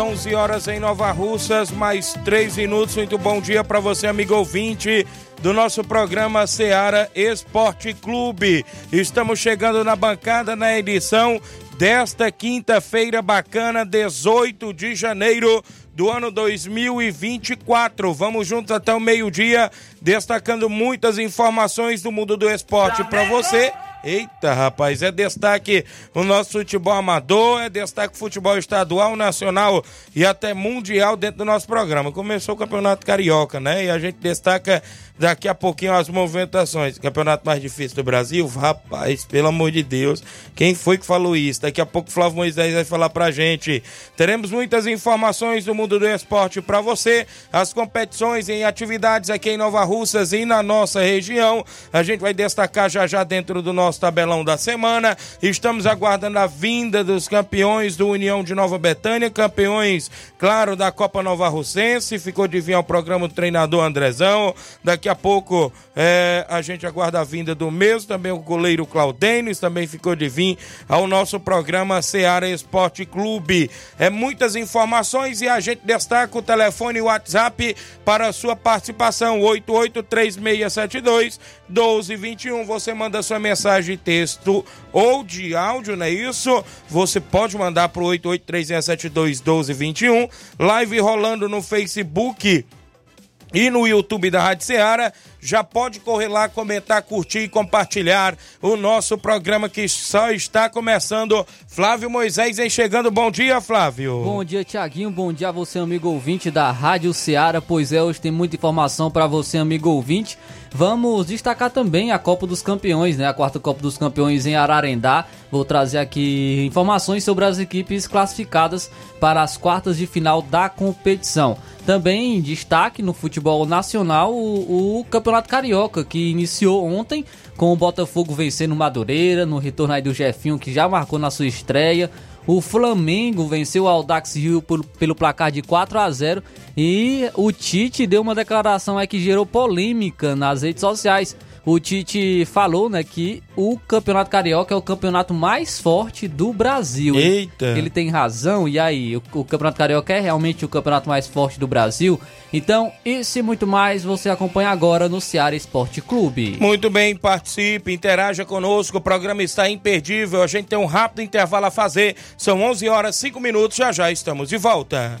11 horas, 11 horas em Nova Russas, mais 3 minutos. Muito bom dia para você, amigo ouvinte do nosso programa Seara Esporte Clube. Estamos chegando na bancada na edição desta quinta-feira bacana, 18 de janeiro do ano 2024. Vamos juntos até o meio-dia, destacando muitas informações do mundo do esporte para você. Eita, rapaz, é destaque o nosso futebol amador, é destaque futebol estadual, nacional e até mundial dentro do nosso programa. Começou o Campeonato Carioca, né? E a gente destaca daqui a pouquinho as movimentações. Campeonato mais difícil do Brasil? Rapaz, pelo amor de Deus, quem foi que falou isso? Daqui a pouco o Flávio Moisés vai falar pra gente. Teremos muitas informações do mundo do esporte para você, as competições em atividades aqui em Nova Russas e na nossa região. A gente vai destacar já já dentro do nosso tabelão da semana. Estamos aguardando a vinda dos campeões do União de Nova Betânia, campeões, claro, da Copa Nova Russense. Ficou de vir ao programa o treinador Andrezão. Daqui a pouco é, a gente aguarda a vinda do mesmo, também o goleiro Claudênis também ficou de vir ao nosso programa Seara Esporte Clube. É muitas informações e a gente destaca o telefone e o WhatsApp para a sua participação: 883672 1221. Você manda sua mensagem texto ou de áudio, não é isso? Você pode mandar para o 883672 1221. Live rolando no Facebook e no YouTube da Rádio Ceará. Já pode correr lá, comentar, curtir e compartilhar o nosso programa que só está começando. Flávio Moisés vem chegando. Bom dia, Flávio. Bom dia, Tiaguinho. Bom dia a você, amigo ouvinte da Rádio Ceará. Pois é, hoje tem muita informação para você, amigo ouvinte. Vamos destacar também a Copa dos Campeões, né? A quarta Copa dos Campeões em Ararendá. Vou trazer aqui informações sobre as equipes classificadas para as quartas de final da competição. Também destaque no futebol nacional o, o Campeonato Carioca, que iniciou ontem com o Botafogo vencendo Madureira, no retorno aí do Jefinho, que já marcou na sua estreia. O Flamengo venceu o Aldax Rio por, pelo placar de 4 a 0 e o Tite deu uma declaração aí que gerou polêmica nas redes sociais. O Tite falou, né, que o Campeonato Carioca é o campeonato mais forte do Brasil. Eita. Ele tem razão. E aí, o, o Campeonato Carioca é realmente o campeonato mais forte do Brasil? Então, isso e muito mais você acompanha agora no Ceará Esporte Clube. Muito bem, participe, interaja conosco. O programa está imperdível. A gente tem um rápido intervalo a fazer. São 11 horas 5 minutos. Já já estamos de volta.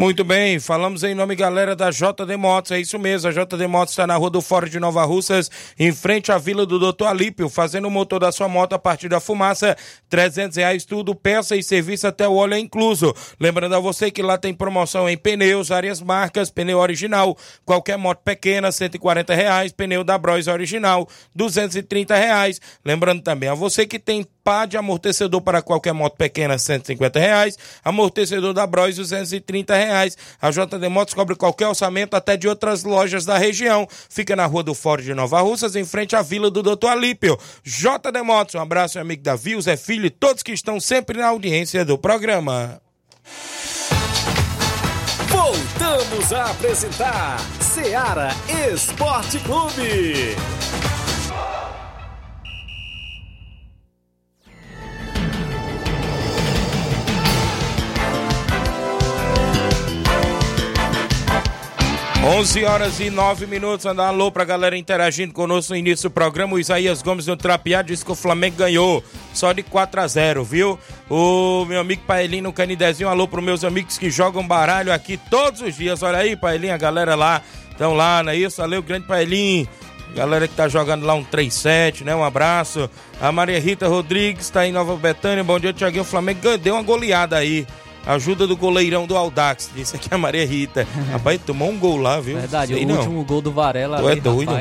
Muito bem, falamos em nome, galera, da JD Motos. É isso mesmo, a JD Motos está na rua do Fórum de Nova Russas, em frente à vila do Doutor Alípio, fazendo o motor da sua moto a partir da fumaça. 300 reais tudo, peça e serviço até o óleo é incluso. Lembrando a você que lá tem promoção em pneus, várias marcas, pneu original, qualquer moto pequena, 140 reais, pneu da Bros original, 230 reais. Lembrando também a você que tem pá de amortecedor para qualquer moto pequena, 150 reais. Amortecedor da Bros, 230 reais. A JD Motos cobre qualquer orçamento até de outras lojas da região. Fica na rua do Fórum de Nova Russas, em frente à vila do Doutor Alípio. JD Motos, um abraço, meu amigo Davi, Zé Filho e todos que estão sempre na audiência do programa. Voltamos a apresentar Seara Esporte Clube. 11 horas e 9 minutos. Andar alô pra galera interagindo conosco no início do programa. O Isaías Gomes no Trapeado disse que o Flamengo ganhou só de 4 a 0 viu? O meu amigo Paelinho no Canidezinho. Alô pros meus amigos que jogam baralho aqui todos os dias. Olha aí, Paelinho, a galera lá. Estão lá, não é isso? Valeu, grande Paelinho. Galera que tá jogando lá um 3-7, né? Um abraço. A Maria Rita Rodrigues tá em Nova Betânia. Bom dia, Tiaguinho. O Flamengo deu uma goleada aí. Ajuda do goleirão do Aldax, disse aqui a Maria Rita. Rapaz, tomou um gol lá, viu? Verdade, Sei o não. último gol do Varela Tu ali, é doido?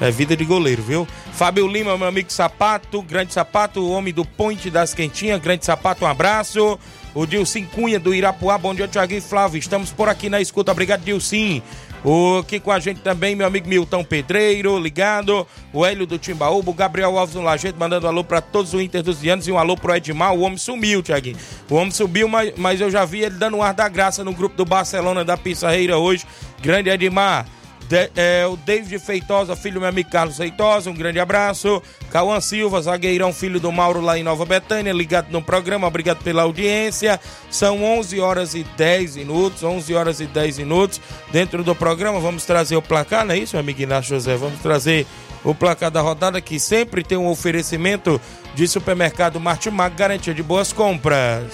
É vida de goleiro, viu? Fábio Lima, meu amigo Sapato, grande Sapato, o homem do Ponte das Quentinhas, grande Sapato, um abraço. O Dilcim Cunha do Irapuá, bom dia, Tiaguinho e Flávio. Estamos por aqui na escuta, obrigado, Dilcim. O aqui com a gente também, meu amigo Milton Pedreiro, ligado. O Hélio do Timbaúba, o Gabriel Alves no Lajeito, mandando um alô pra todos os Inter dos Dianos e um alô pro Edmar. O homem sumiu, Tiaguinho. O homem subiu, mas, mas eu já vi ele dando um ar da graça no grupo do Barcelona da Pissarreira hoje. Grande Edmar. De- é, o David Feitosa, filho do meu amigo Carlos Feitosa, um grande abraço. Cauã Silva, zagueirão, filho do Mauro lá em Nova Betânia, ligado no programa, obrigado pela audiência. São 11 horas e 10 minutos, 11 horas e 10 minutos. Dentro do programa, vamos trazer o placar, não é isso, meu amigo Inácio José? Vamos trazer o placar da rodada que sempre tem um oferecimento de supermercado Martimag, garantia de boas compras.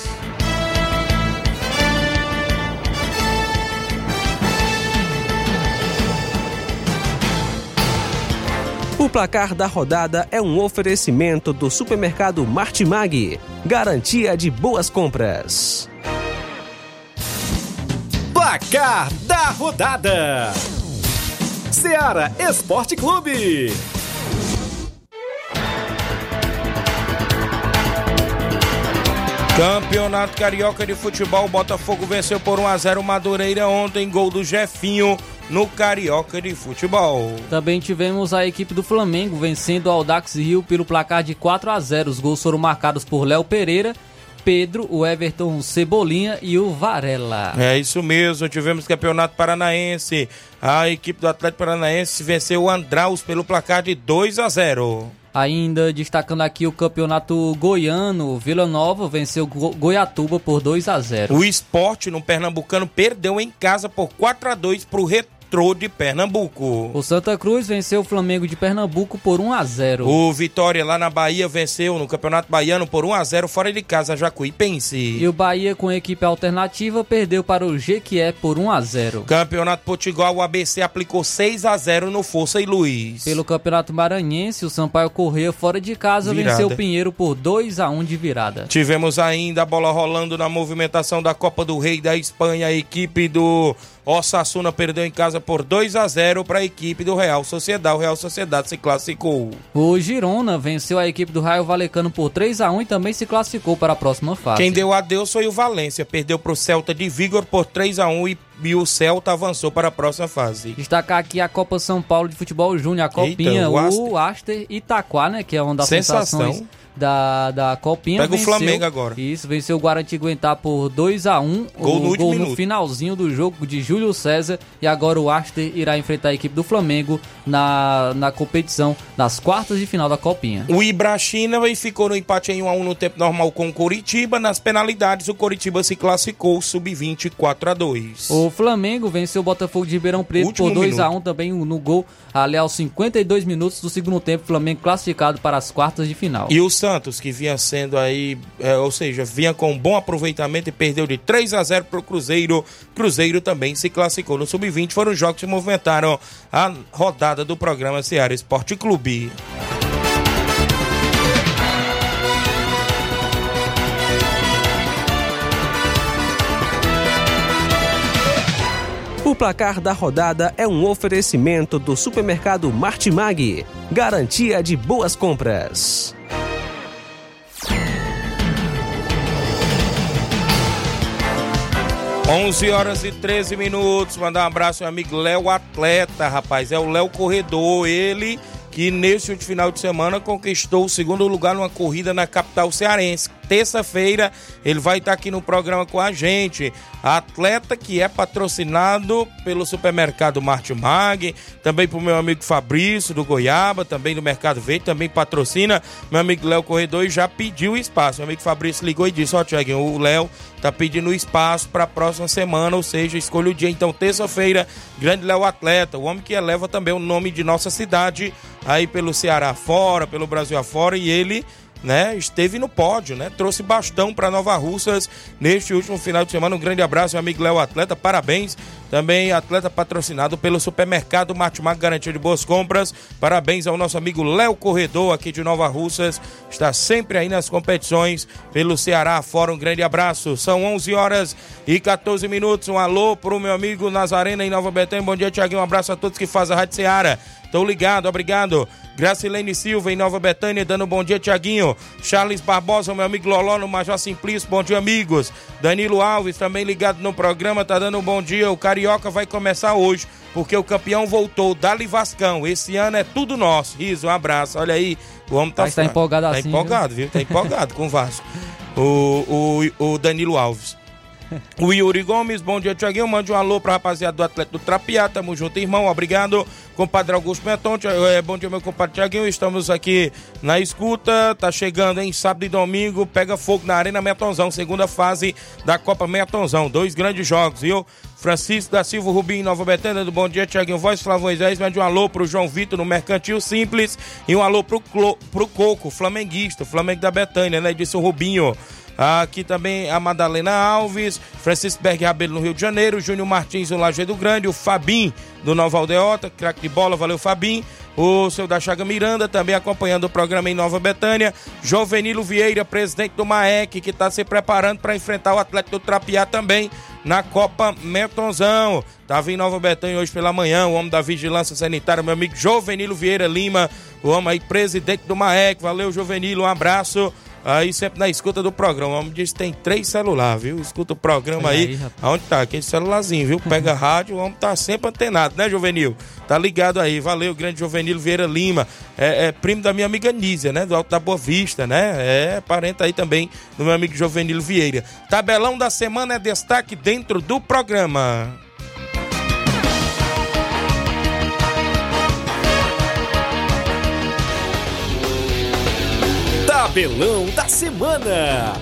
O placar da rodada é um oferecimento do supermercado Martimag. Garantia de boas compras. Placar da rodada: Seara Esporte Clube. Campeonato Carioca de Futebol, Botafogo venceu por 1 a 0 o Madureira ontem, gol do Jefinho no Carioca de Futebol. Também tivemos a equipe do Flamengo vencendo o Audax Rio pelo placar de 4 a 0. Os gols foram marcados por Léo Pereira, Pedro, o Everton Cebolinha e o Varela. É isso mesmo, tivemos Campeonato Paranaense. A equipe do Atlético Paranaense venceu o Andraus pelo placar de 2 a 0. Ainda destacando aqui o campeonato goiano, Vila Nova venceu Go Goiatuba por 2 a 0. O esporte no Pernambucano perdeu em casa por 4 a 2 para o Retrô de Pernambuco. O Santa Cruz venceu o Flamengo de Pernambuco por 1 a 0. O Vitória lá na Bahia venceu no Campeonato Baiano por 1 a 0 fora de casa Jacuipense. E o Bahia com equipe alternativa perdeu para o Jequié por 1 a 0. Campeonato Potiguar, o ABC aplicou 6 a 0 no Força e Luiz. Pelo Campeonato Maranhense, o Sampaio Corrêa fora de casa Virada. venceu o Pinheiro por 2 a 1 de virada. Tivemos ainda a bola rolando na movimentação da Copa do Rei da Espanha. A equipe do Osasuna perdeu em casa por 2 a 0 para a equipe do Real Sociedade. O Real Sociedade se classificou. O Girona venceu a equipe do Raio Valecano por 3 a 1 e também se classificou para a próxima fase. Quem deu adeus foi o Valência. Perdeu para o Celta de Vigor por 3 a 1 e e o Celta avançou para a próxima fase. Destacar aqui a Copa São Paulo de Futebol Júnior, a Copinha, Eita, o o Aster Itaquá, né? Que é uma das Sensação. sensações da, da Copinha. Pega o venceu- Flamengo agora. Isso, venceu o Guarantiguentá por 2 a 1 Gol o no gol no finalzinho do jogo de Júlio César. E agora o Aster irá enfrentar a equipe do Flamengo na, na competição das quartas de final da Copinha. O Ibrachina ficou no empate em 1 a 1 no tempo normal com o Coritiba. Nas penalidades, o Coritiba se classificou sub-20 4 a 2. O Flamengo venceu o Botafogo de Ribeirão Preto Último por 2 a minuto. 1 também no gol ali aos 52 minutos do segundo tempo. Flamengo classificado para as quartas de final. E o Santos, que vinha sendo aí, é, ou seja, vinha com um bom aproveitamento e perdeu de 3 a 0 para o Cruzeiro. Cruzeiro também se classificou no sub-20. Foram os jogos que movimentaram a rodada do programa Ceará Esporte Clube. Placar da rodada é um oferecimento do supermercado Martimag. Garantia de boas compras. Onze horas e 13 minutos. Mandar um abraço ao amigo Léo Atleta, rapaz. É o Léo Corredor. Ele que neste final de semana conquistou o segundo lugar numa corrida na capital cearense. Terça-feira ele vai estar aqui no programa com a gente. Atleta que é patrocinado pelo supermercado Martimag, também pro meu amigo Fabrício do Goiaba, também do Mercado Verde, também patrocina meu amigo Léo Corredor já pediu espaço. Meu amigo Fabrício ligou e disse: Ó, Tiaguinho, o Léo tá pedindo espaço para a próxima semana, ou seja, escolha o dia. Então, terça-feira, grande Léo Atleta, o homem que eleva também o nome de nossa cidade aí pelo Ceará fora, pelo Brasil afora, e ele né, esteve no pódio, né? Trouxe bastão para Nova Russas neste último final de semana. Um grande abraço, meu amigo Léo Atleta, parabéns. Também atleta patrocinado pelo supermercado Martimag, garantia de boas compras. Parabéns ao nosso amigo Léo Corredor aqui de Nova Russas. Está sempre aí nas competições pelo Ceará fora. Um grande abraço. São 11 horas e 14 minutos. Um alô pro meu amigo Nazarena em Nova Betânia. Bom dia, Tiaguinho. Um abraço a todos que fazem a Rádio Ceará. Tô ligado, obrigado. Gracilene Silva em Nova Betânia, dando um bom dia, Tiaguinho. Charles Barbosa, meu amigo Loló no Major Simplício, bom dia, amigos. Danilo Alves, também ligado no programa, tá dando um bom dia. O Carioca vai começar hoje, porque o campeão voltou, Dali Vascão. Esse ano é tudo nosso. Riso, um abraço. Olha aí, o homem tá, Mas tá empolgado tá assim, empolgado, viu? Tá empolgado com o Vasco. O, o, o Danilo Alves. O Yuri Gomes, bom dia, Tiaguinho. Mande um alô pra rapaziada do Atlético do Trapiá. Tamo junto, irmão. Obrigado. Compadre Augusto Meton. É, bom dia, meu compadre Tiaguinho. Estamos aqui na escuta. Tá chegando, hein? Sábado e domingo. Pega fogo na Arena Metonzão. Segunda fase da Copa Metonzão. Dois grandes jogos, viu? Francisco da Silva Rubim, Nova Betânia, do Bom Dia, Tiaguinho Voz, Flávio Moisés, mande um alô pro João Vitor no Mercantil Simples e um alô pro, Clo, pro Coco, flamenguista, Flamengo da Betânia, né? Disse o Rubinho. Aqui também a Madalena Alves, Francisco Berg Rabelo no Rio de Janeiro, Júnior Martins no Lajeado Grande, o Fabim do Nova Aldeota, craque de bola, valeu Fabim. O seu da Chaga Miranda também acompanhando o programa em Nova Betânia. Jovenilo Vieira, presidente do MAEC, que está se preparando para enfrentar o Atlético do Trapiá também na Copa Metonzão. Tava em Nova Betânia hoje pela manhã, o homem da Vigilância Sanitária, meu amigo Jovenilo Vieira Lima, o homem aí, presidente do MAEC. Valeu, Jovenilo, um abraço. Aí sempre na escuta do programa. O homem diz que tem três celulares, viu? Escuta o programa aí. aí, rapaz. Aonde tá? Aquele celularzinho, viu? Pega rádio, o homem tá sempre antenado, né, Juvenil? Tá ligado aí. Valeu, grande Juvenil Vieira Lima. É, é primo da minha amiga Nízia, né? Do Alto da Boa Vista, né? É parente aí também do meu amigo Juvenil Vieira. Tabelão da semana é destaque dentro do programa. Tabelão da semana.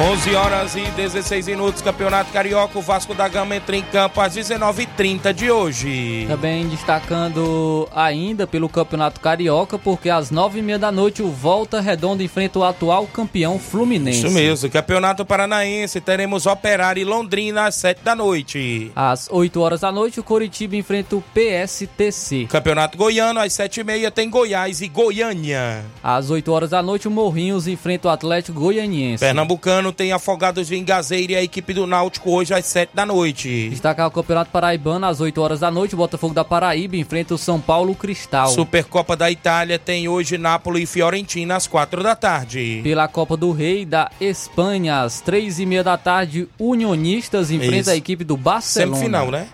Onze horas e 16 minutos, Campeonato Carioca. O Vasco da Gama entra em campo às 19h30 de hoje. Também destacando ainda pelo Campeonato Carioca, porque às nove e meia da noite o Volta Redonda enfrenta o atual campeão Fluminense. Isso mesmo, Campeonato Paranaense. Teremos Operário e Londrina às 7 da noite. Às 8 horas da noite o Coritiba enfrenta o PSTC. Campeonato Goiano, às 7h30 tem Goiás e Goiânia. Às 8 horas da noite o Morrinhos enfrenta o Atlético Goianiense. Pernambucano, Pernambucano tem Afogados de Engazeira e a equipe do Náutico hoje às 7 da noite. Destacar o Campeonato Paraibano às 8 horas da noite. O Botafogo da Paraíba enfrenta o São Paulo Cristal. Supercopa da Itália tem hoje Nápoles e Fiorentina às 4 da tarde. Pela Copa do Rei da Espanha, às 3 e meia da tarde, Unionistas enfrenta Isso. a equipe do Barcelona. Semifinal, né?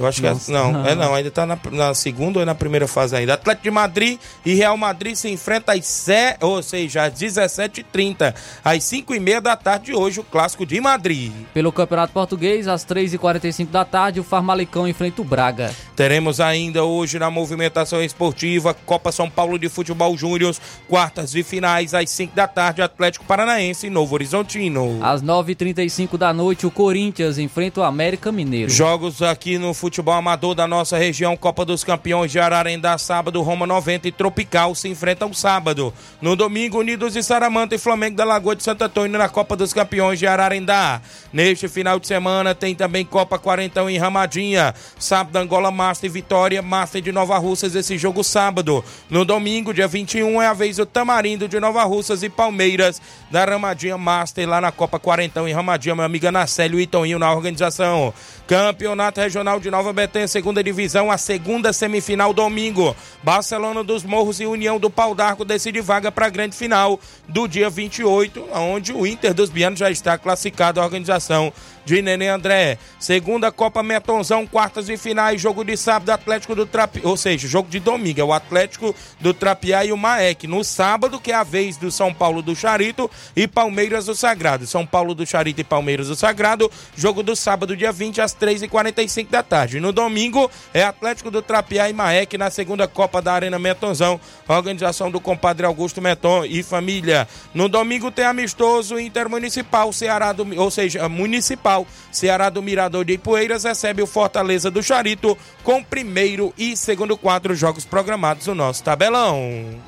Eu acho Não, que é, não, não. é não, ainda tá na, na segunda ou é na primeira fase ainda. Atlético de Madrid e Real Madrid se enfrentam às 7, ou seja, às 17h30, às 5h30 da tarde de hoje, o clássico de Madrid. Pelo Campeonato Português, às 3h45 da tarde, o Farmalicão enfrenta o Braga. Teremos ainda hoje na movimentação esportiva Copa São Paulo de Futebol Júnior, quartas e finais às 5 da tarde, Atlético Paranaense e Novo Horizontino. Às 9h35 da noite, o Corinthians enfrenta o América Mineiro. Jogos aqui no futebol amador da nossa região, Copa dos Campeões de Ararendá, sábado, Roma 90 e Tropical se enfrentam sábado. No domingo, Unidos e Saramanta e Flamengo da Lagoa de Santo Antônio na Copa dos Campeões de Ararendá. Neste final de semana tem também Copa Quarentão em Ramadinha. Sábado, Angola Master e Vitória, Master de Nova Russas, esse jogo sábado. No domingo, dia 21, é a vez do Tamarindo de Nova Russas e Palmeiras da Ramadinha Master lá na Copa Quarentão em Ramadinha. Meu amigo Anacélio e Toninho na organização. Campeonato Regional de Nova Betânia, segunda divisão, a segunda semifinal domingo. Barcelona dos Morros e União do Pau d'Arco decide vaga para a grande final do dia 28, onde o Inter dos Bianos já está classificado à organização de Nenê André. Segunda Copa Metonzão, quartas e finais, jogo de sábado, Atlético do Trapiá, ou seja, jogo de domingo, é o Atlético do Trapiá e o Maek. No sábado, que é a vez do São Paulo do Charito e Palmeiras do Sagrado. São Paulo do Charito e Palmeiras do Sagrado, jogo do sábado, dia 20, às 3h45 da tarde. No domingo, é Atlético do Trapiá e Maek na segunda Copa da Arena Metonzão, organização do compadre Augusto Meton e família. No domingo tem amistoso intermunicipal, Ceará do, ou seja, municipal, Ceará do Mirador de Ipueiras recebe o Fortaleza do Charito com primeiro e segundo quatro jogos programados no nosso tabelão.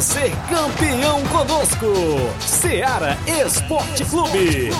Ser campeão conosco. Seara Esporte Clube.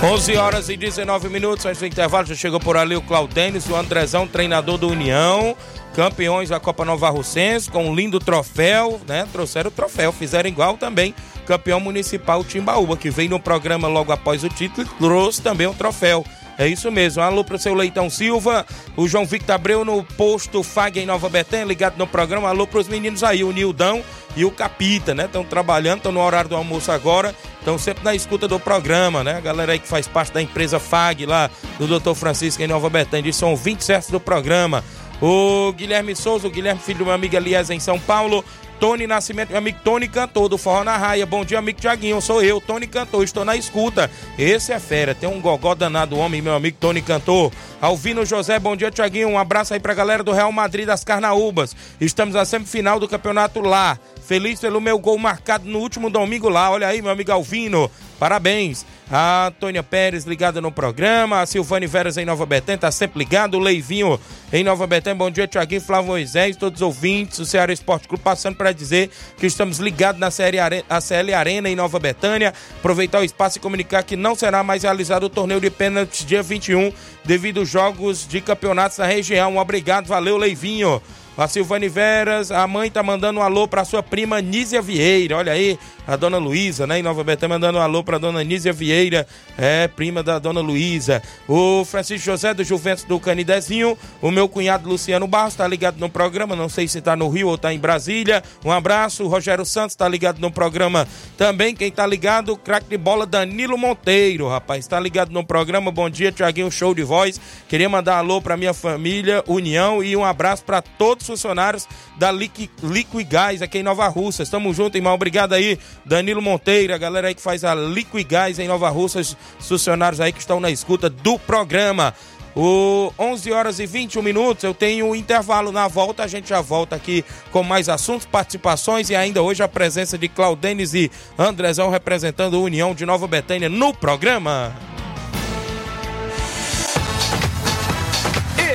11 horas e 19 minutos, antes do intervalo, já chegou por ali o Claudênis, o Andrezão, treinador do União, campeões da Copa Nova Russense, com um lindo troféu, né? Trouxeram o troféu, fizeram igual também, campeão municipal Timbaúba, que veio no programa logo após o título e trouxe também um troféu. É isso mesmo. Alô pro seu Leitão Silva, o João Victor Abreu no posto FAG em Nova Betânia, ligado no programa. Alô pros meninos aí, o Nildão e o Capita, né? Estão trabalhando, estão no horário do almoço agora, estão sempre na escuta do programa, né? A galera aí que faz parte da empresa FAG lá, do Dr. Francisco em Nova Betânia, eles são 20 certos do programa. O Guilherme Souza, o Guilherme, filho do meu amigo Elias em São Paulo. Tony Nascimento, meu amigo Tony Cantor, do Forró na Raia. Bom dia, amigo Tiaguinho. Sou eu, Tony Cantor, estou na escuta. Esse é fera, tem um gogó danado homem, meu amigo Tony Cantor. Alvino José, bom dia, Tiaguinho. Um abraço aí pra galera do Real Madrid das Carnaúbas. Estamos na semifinal do campeonato lá. Feliz pelo meu gol marcado no último domingo lá. Olha aí, meu amigo Alvino. Parabéns. A Antônia Pérez ligada no programa. A Silvane Veras em Nova Betânia, tá sempre ligado. O Leivinho em Nova Betânia. Bom dia, Tiaguinho, Flávio Moisés, todos os ouvintes. O Ceará Esporte Clube passando para dizer que estamos ligados na série Are- CL Arena em Nova Betânia. Aproveitar o espaço e comunicar que não será mais realizado o torneio de pênaltis dia 21 devido aos jogos de campeonatos da região. Obrigado, valeu, Leivinho. A Silvane Veras, a mãe tá mandando um alô pra sua prima Nízia Vieira. Olha aí, a dona Luísa, né? Em Nova Betânia, mandando um alô pra dona Nízia Vieira, é, prima da dona Luísa. O Francisco José do Juventus do Canidezinho. O meu cunhado Luciano Barros tá ligado no programa. Não sei se tá no Rio ou tá em Brasília. Um abraço. O Rogério Santos tá ligado no programa também. Quem tá ligado, craque de bola Danilo Monteiro, rapaz. Tá ligado no programa. Bom dia, Tiaguinho, show de voz. Queria mandar um alô pra minha família, União, e um abraço pra todos os funcionários da Liqui, Liquigás aqui em Nova Russas. Tamo junto, irmão. Obrigado aí, Danilo Monteiro, a galera aí que faz a Liquigás em Nova Russas, os funcionários aí que estão na escuta do programa. O 11 horas e 21 minutos, eu tenho um intervalo na volta, a gente já volta aqui com mais assuntos, participações e ainda hoje a presença de Claudenes e Andrezão representando a União de Nova Betânia no programa.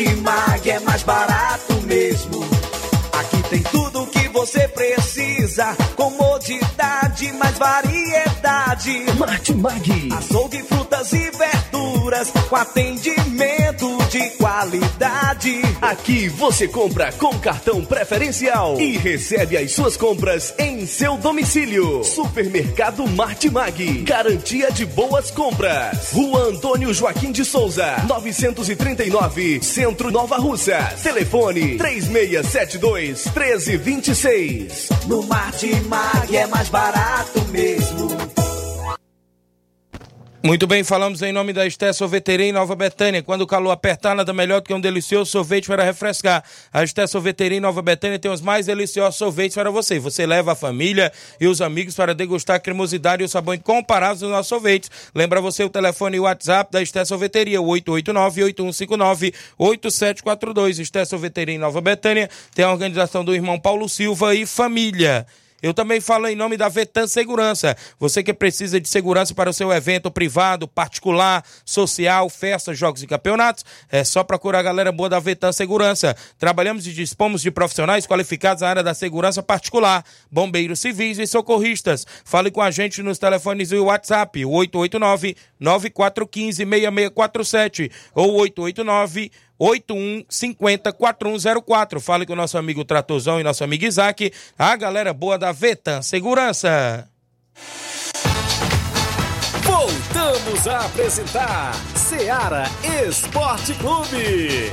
Martimag é mais barato mesmo. Aqui tem tudo o que você precisa. Comodidade, mais variedade. Martimag. Açougue, frutas e verduras. Com atendimento de qualidade. Aqui você compra com cartão preferencial e recebe as suas compras em seu domicílio. Supermercado Martimag. Garantia de boas compras. Rua Antônio Joaquim de Souza, 939, Centro Nova Russa. Telefone 3672 1326. No Martimag é mais barato mesmo. Muito bem, falamos em nome da Esté Sorveteria em Nova Betânia. Quando o calor apertar, nada melhor do que um delicioso sorvete para refrescar. A Esté Sorveteria em Nova Betânia tem os mais deliciosos sorvetes para você. Você leva a família e os amigos para degustar a cremosidade e o sabor incomparáveis dos nossos sorvetes. Lembra você o telefone e o WhatsApp da Esté Sorveteria, 889-8159-8742. Esté Sorveteria em Nova Betânia tem a organização do irmão Paulo Silva e família. Eu também falo em nome da Vetan Segurança. Você que precisa de segurança para o seu evento privado, particular, social, festas, jogos e campeonatos, é só procurar a galera boa da Vetan Segurança. Trabalhamos e dispomos de profissionais qualificados na área da segurança particular, bombeiros civis e socorristas. Fale com a gente nos telefones e WhatsApp, 889 9415 6647 ou 889 8150 4104. Fale com o nosso amigo Tratozão e nosso amigo Isaac, a galera boa da Vetan Segurança. Voltamos a apresentar Seara Esporte Clube.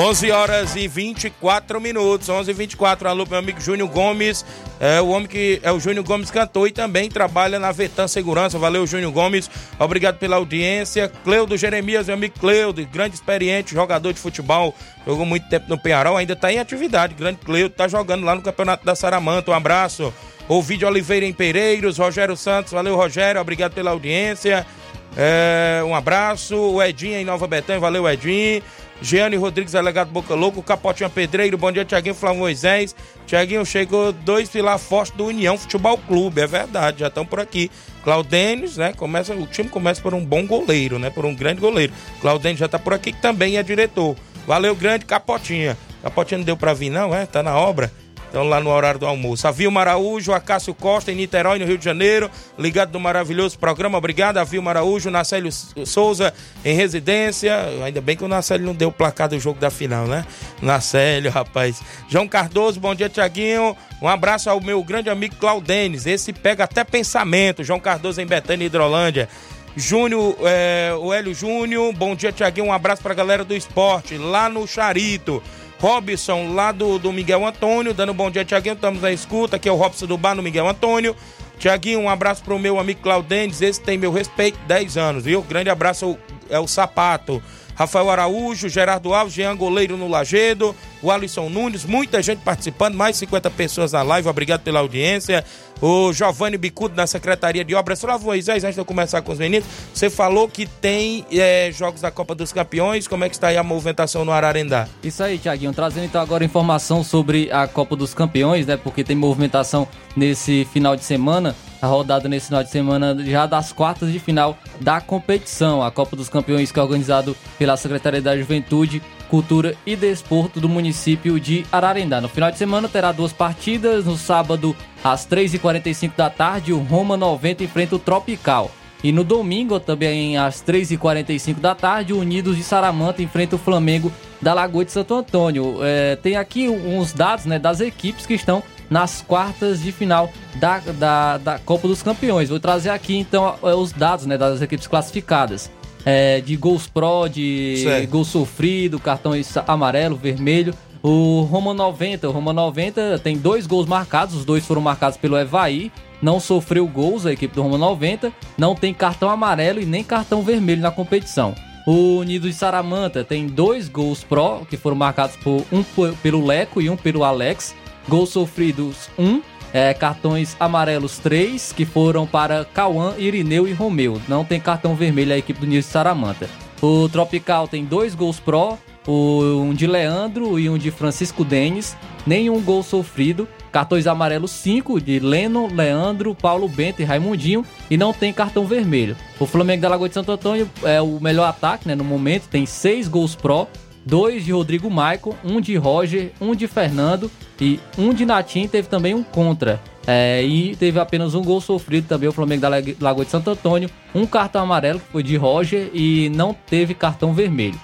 11 horas e 24 minutos, 11 e 24. Alô, meu amigo Júnior Gomes, é o homem que é o Júnior Gomes cantor e também trabalha na Vetan Segurança. Valeu, Júnior Gomes, obrigado pela audiência. Cleudo Jeremias, meu amigo Cleudo, grande experiente, jogador de futebol, jogou muito tempo no Penharol, ainda está em atividade. Grande Cleudo, tá jogando lá no Campeonato da Saramanta. Um abraço. Ovidio Oliveira em Pereiros, Rogério Santos, valeu, Rogério, obrigado pela audiência. É, um abraço. O Edinho em Nova Betânia, valeu, Edinho. Giane Rodrigues, delegado Boca Louco, Capotinha Pedreiro, bom dia, Tiaguinho Flávio Moisés. Tiaguinho, chegou dois pilar fortes do União Futebol Clube, é verdade, já estão por aqui. Claudênis, né, começa, o time começa por um bom goleiro, né, por um grande goleiro. Claudênis já está por aqui, que também é diretor. Valeu, grande Capotinha. Capotinha não deu para vir não, é? Tá na obra. Então, lá no horário do almoço. A Vilma Araújo, a Cássio Costa, em Niterói, no Rio de Janeiro. Ligado no maravilhoso programa. Obrigado, a Vilma Araújo, Nacélio Souza, em residência. Ainda bem que o Nacélio não deu o placar do jogo da final, né? Nacélio, rapaz. João Cardoso, bom dia, Tiaguinho. Um abraço ao meu grande amigo Claudênis. Esse pega até pensamento. João Cardoso, em Betânia, Hidrolândia. Júnior, é, o Hélio Júnior, bom dia, Tiaguinho. Um abraço pra galera do esporte, lá no Charito. Robson, lá do, do Miguel Antônio, dando um bom dia, Tiaguinho. Estamos na escuta. Aqui é o Robson do Bar no Miguel Antônio. Tiaguinho, um abraço pro meu amigo Claudentes. Esse tem meu respeito, 10 anos, viu? Grande abraço, é o Sapato. Rafael Araújo, Gerardo Alves, Jean Goleiro no Lagedo, o Alisson Nunes, muita gente participando, mais 50 pessoas na live, obrigado pela audiência. O Giovanni Bicudo na Secretaria de Obras. Flávio Moisés, antes de eu começar com os meninos, você falou que tem é, jogos da Copa dos Campeões, como é que está aí a movimentação no Ararendá? Isso aí, Tiaguinho, trazendo então agora informação sobre a Copa dos Campeões, né? Porque tem movimentação nesse final de semana a rodada nesse final de semana já das quartas de final da competição. A Copa dos Campeões que é organizado pela Secretaria da Juventude, Cultura e Desporto do município de Ararendá. No final de semana terá duas partidas. No sábado, às 3h45 da tarde, o Roma 90 enfrenta o Tropical. E no domingo, também às 3h45 da tarde, o Unidos de Saramanta enfrenta o Flamengo da Lagoa de Santo Antônio. É, tem aqui uns dados né, das equipes que estão nas quartas de final da, da, da Copa dos Campeões. Vou trazer aqui então os dados né, das equipes classificadas. É, de gols pró, de certo. gol sofrido, cartão amarelo, vermelho. O Roma 90, o Roma 90 tem dois gols marcados, os dois foram marcados pelo Evaí. Não sofreu gols a equipe do Roma 90, não tem cartão amarelo e nem cartão vermelho na competição. O Unido de Saramanta tem dois gols pró, que foram marcados por um pelo Leco e um pelo Alex. Gols sofridos 1, um, é, cartões amarelos 3, que foram para Cauã, Irineu e Romeu. Não tem cartão vermelho a equipe do Niso Saramanta. O Tropical tem dois gols pró, um de Leandro e um de Francisco Denis, nenhum gol sofrido. Cartões amarelos 5 de Leno, Leandro, Paulo Bento e Raimundinho e não tem cartão vermelho. O Flamengo da Lagoa de Santo Antônio é o melhor ataque né, no momento, tem 6 gols pró, dois de Rodrigo Maicon, um de Roger, um de Fernando e um de Natim teve também um contra. É, e teve apenas um gol sofrido também o Flamengo da Lag- Lagoa de Santo Antônio, um cartão amarelo que foi de Roger e não teve cartão vermelho.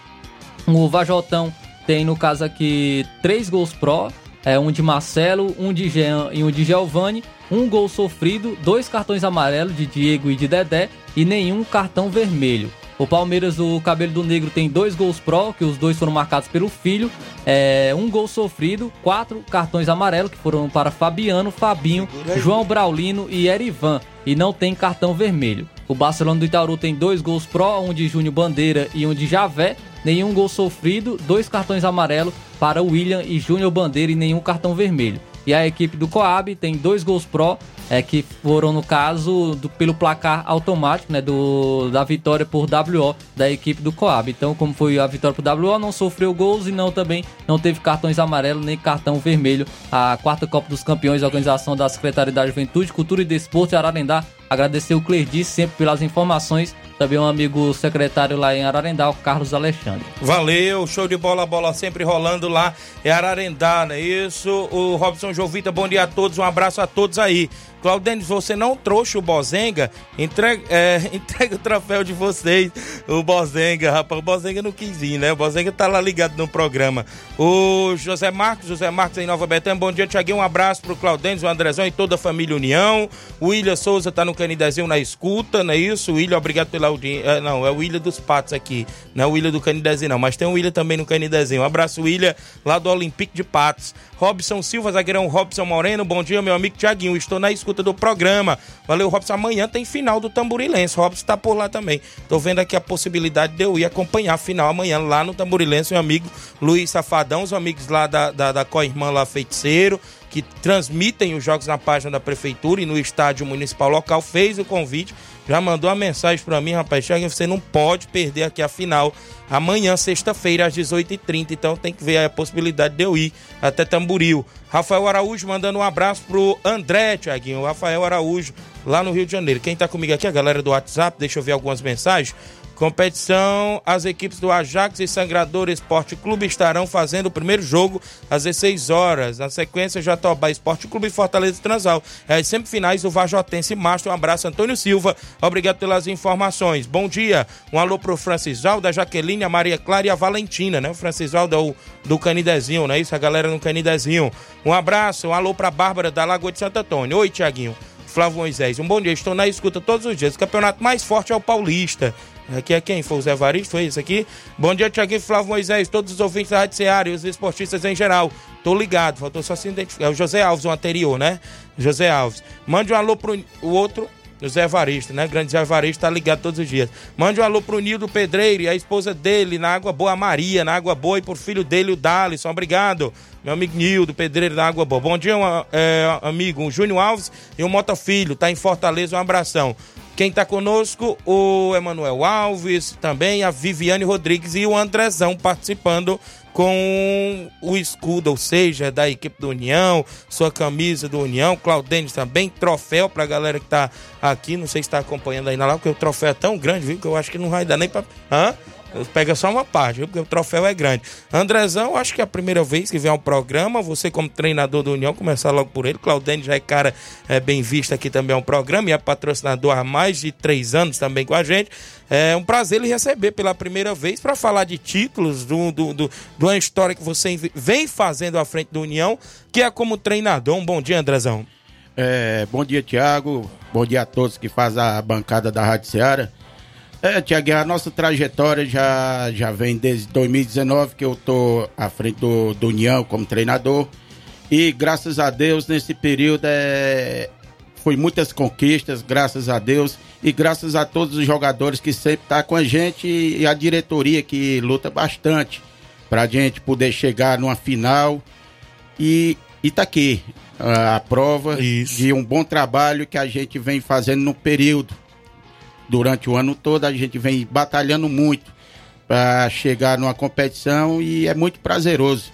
O Vajotão tem, no caso aqui, três gols pró, é, um de Marcelo, um de Jean e um de Giovanni, um gol sofrido, dois cartões amarelos de Diego e de Dedé e nenhum cartão vermelho. O Palmeiras do Cabelo do Negro tem dois gols pró, que os dois foram marcados pelo filho, é, um gol sofrido, quatro cartões amarelos que foram para Fabiano, Fabinho, João Braulino e Erivan, e não tem cartão vermelho. O Barcelona do Itaúru tem dois gols pró, um de Júnior Bandeira e um de Javé, nenhum gol sofrido, dois cartões amarelos para William e Júnior Bandeira e nenhum cartão vermelho. E a equipe do Coab tem dois gols pró, é, que foram, no caso, do- pelo placar automático, né, do, da vitória por WO da equipe do Coab. Então, como foi a vitória por WO, não sofreu gols e não também não teve cartões amarelos nem cartão vermelho. A quarta Copa dos Campeões, organização da Secretaria da Juventude, Cultura e Desporto de Ararendá, agradecer o Clerdice sempre pelas informações. Também um amigo secretário lá em Ararendá, o Carlos Alexandre. Valeu, show de bola, bola sempre rolando lá. É Ararendá, não é isso? O Robson Jovita, bom dia a todos, um abraço a todos aí. Claudênis, você não trouxe o Bozenga? Entrega, é, entrega o troféu de vocês, o Bozenga, rapaz. O Bozenga não quis ir, né? O Bozenga tá lá ligado no programa. O José Marcos, José Marcos em Nova Betânia, bom dia, Tiaguinho. Um abraço pro Claudênis, o Andrezão e toda a família União. O William Souza tá no Canidezinho na escuta, não é isso? William, obrigado pela audiência. não, é o William dos Patos aqui, não é o William do Canidezinho, não. Mas tem o William também no Canidezinho. Um abraço, William, lá do Olympique de Patos. Robson Silva, zagueirão Robson Moreno, bom dia, meu amigo Tiaguinho. Estou na escuta do programa. Valeu, Robson. Amanhã tem final do Tamborilense. Robson tá por lá também. Tô vendo aqui a possibilidade de eu ir acompanhar a final amanhã lá no Tamborilense. Meu amigo Luiz Safadão, os amigos lá da, da, da co-irmã lá Feiticeiro, que transmitem os jogos na página da prefeitura e no estádio municipal local, fez o convite. Já mandou uma mensagem pra mim, rapaz. Tiaguinho, você não pode perder aqui a final amanhã, sexta-feira, às 18h30. Então tem que ver a possibilidade de eu ir até Tamboril. Rafael Araújo mandando um abraço pro André, Tiaguinho. Rafael Araújo, lá no Rio de Janeiro. Quem tá comigo aqui, a galera do WhatsApp, deixa eu ver algumas mensagens. Competição, as equipes do Ajax e Sangrador Esporte Clube estarão fazendo o primeiro jogo às 16 horas. Na sequência, Jatobá Esporte Clube e Fortaleza Transal. É semifinais do Vajotense Mastro. Um abraço, Antônio Silva. Obrigado pelas informações. Bom dia. Um alô pro Francisvaldo, a Jaqueline, a Maria Clara e a Valentina, né? O Francisvaldo é o do Canidezinho, né? Isso, a galera no Canidezinho. Um abraço, um alô pra Bárbara da Lagoa de Santo Antônio. Oi, Tiaguinho. Flávio Moisés, um bom dia. Estou na escuta todos os dias. O campeonato mais forte é o Paulista. Aqui é quem? Foi o Zé Varisto? Foi isso aqui? Bom dia, Tiaguinho Flávio Moisés, todos os ouvintes da Rádio Seara e os esportistas em geral. Tô ligado, faltou só se identificar. É o José Alves, o anterior, né? José Alves. Mande um alô pro o outro, o Zé né? Grande Zé Varisto, tá ligado todos os dias. Mande um alô pro Nildo Pedreiro e a esposa dele, na Água Boa Maria, na Água Boa, e por filho dele, o Dalisson. Obrigado. Meu amigo Nildo Pedreiro da Água Boa. Bom dia, um, é, amigo. O Júnior Alves e o Mota Filho, tá em Fortaleza. Um abração. Quem está conosco, o Emanuel Alves, também a Viviane Rodrigues e o Andrezão participando com o escudo, ou seja, da equipe do União, sua camisa do União, Claudênio também, troféu pra galera que tá aqui, não sei se tá acompanhando aí na live, porque o troféu é tão grande, viu, que eu acho que não vai dar nem pra... Hã? Pega só uma parte? Porque o troféu é grande. Andrezão, acho que é a primeira vez que vem ao programa. Você, como treinador do União, começar logo por ele. Claudênio já é cara é, bem visto aqui também ao programa e é patrocinador há mais de três anos também com a gente. É um prazer ele receber pela primeira vez para falar de títulos, do, do, do, de uma história que você vem fazendo à frente do União, que é como treinador. Um bom dia, Andrezão. É, bom dia, Tiago. Bom dia a todos que fazem a bancada da Rádio Ceará. É, Tiago, a nossa trajetória já, já vem desde 2019 que eu tô à frente do, do União como treinador. E graças a Deus, nesse período, é, foi muitas conquistas, graças a Deus. E graças a todos os jogadores que sempre estão tá com a gente e a diretoria que luta bastante para a gente poder chegar numa final. E, e tá aqui a, a prova Isso. de um bom trabalho que a gente vem fazendo no período durante o ano todo a gente vem batalhando muito para chegar numa competição e é muito prazeroso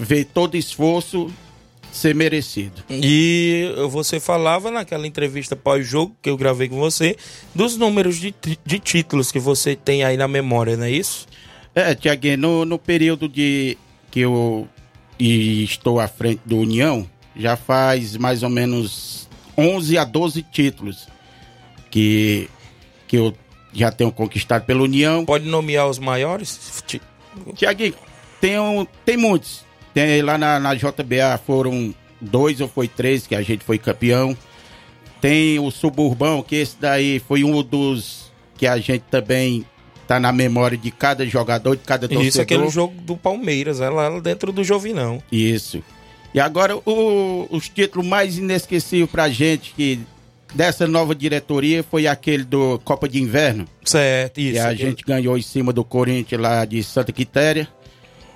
ver todo esforço ser merecido. E você falava naquela entrevista pós-jogo que eu gravei com você dos números de, de títulos que você tem aí na memória, não é isso? É, Tiaguinho, no, no período de que eu estou à frente do União, já faz mais ou menos 11 a 12 títulos que, que eu já tenho conquistado pela União. Pode nomear os maiores? Ti- Tiaguinho, tem, um, tem muitos. Tem lá na, na JBA foram dois ou foi três que a gente foi campeão. Tem o Suburbão, que esse daí foi um dos que a gente também tá na memória de cada jogador, de cada torcedor. Isso, aquele jogo do Palmeiras, é lá dentro do Jovinão. Isso. E agora o- os títulos mais inesquecíveis pra gente que dessa nova diretoria foi aquele do Copa de Inverno. Certo, isso. que a gente ganhou em cima do Corinthians lá de Santa Quitéria.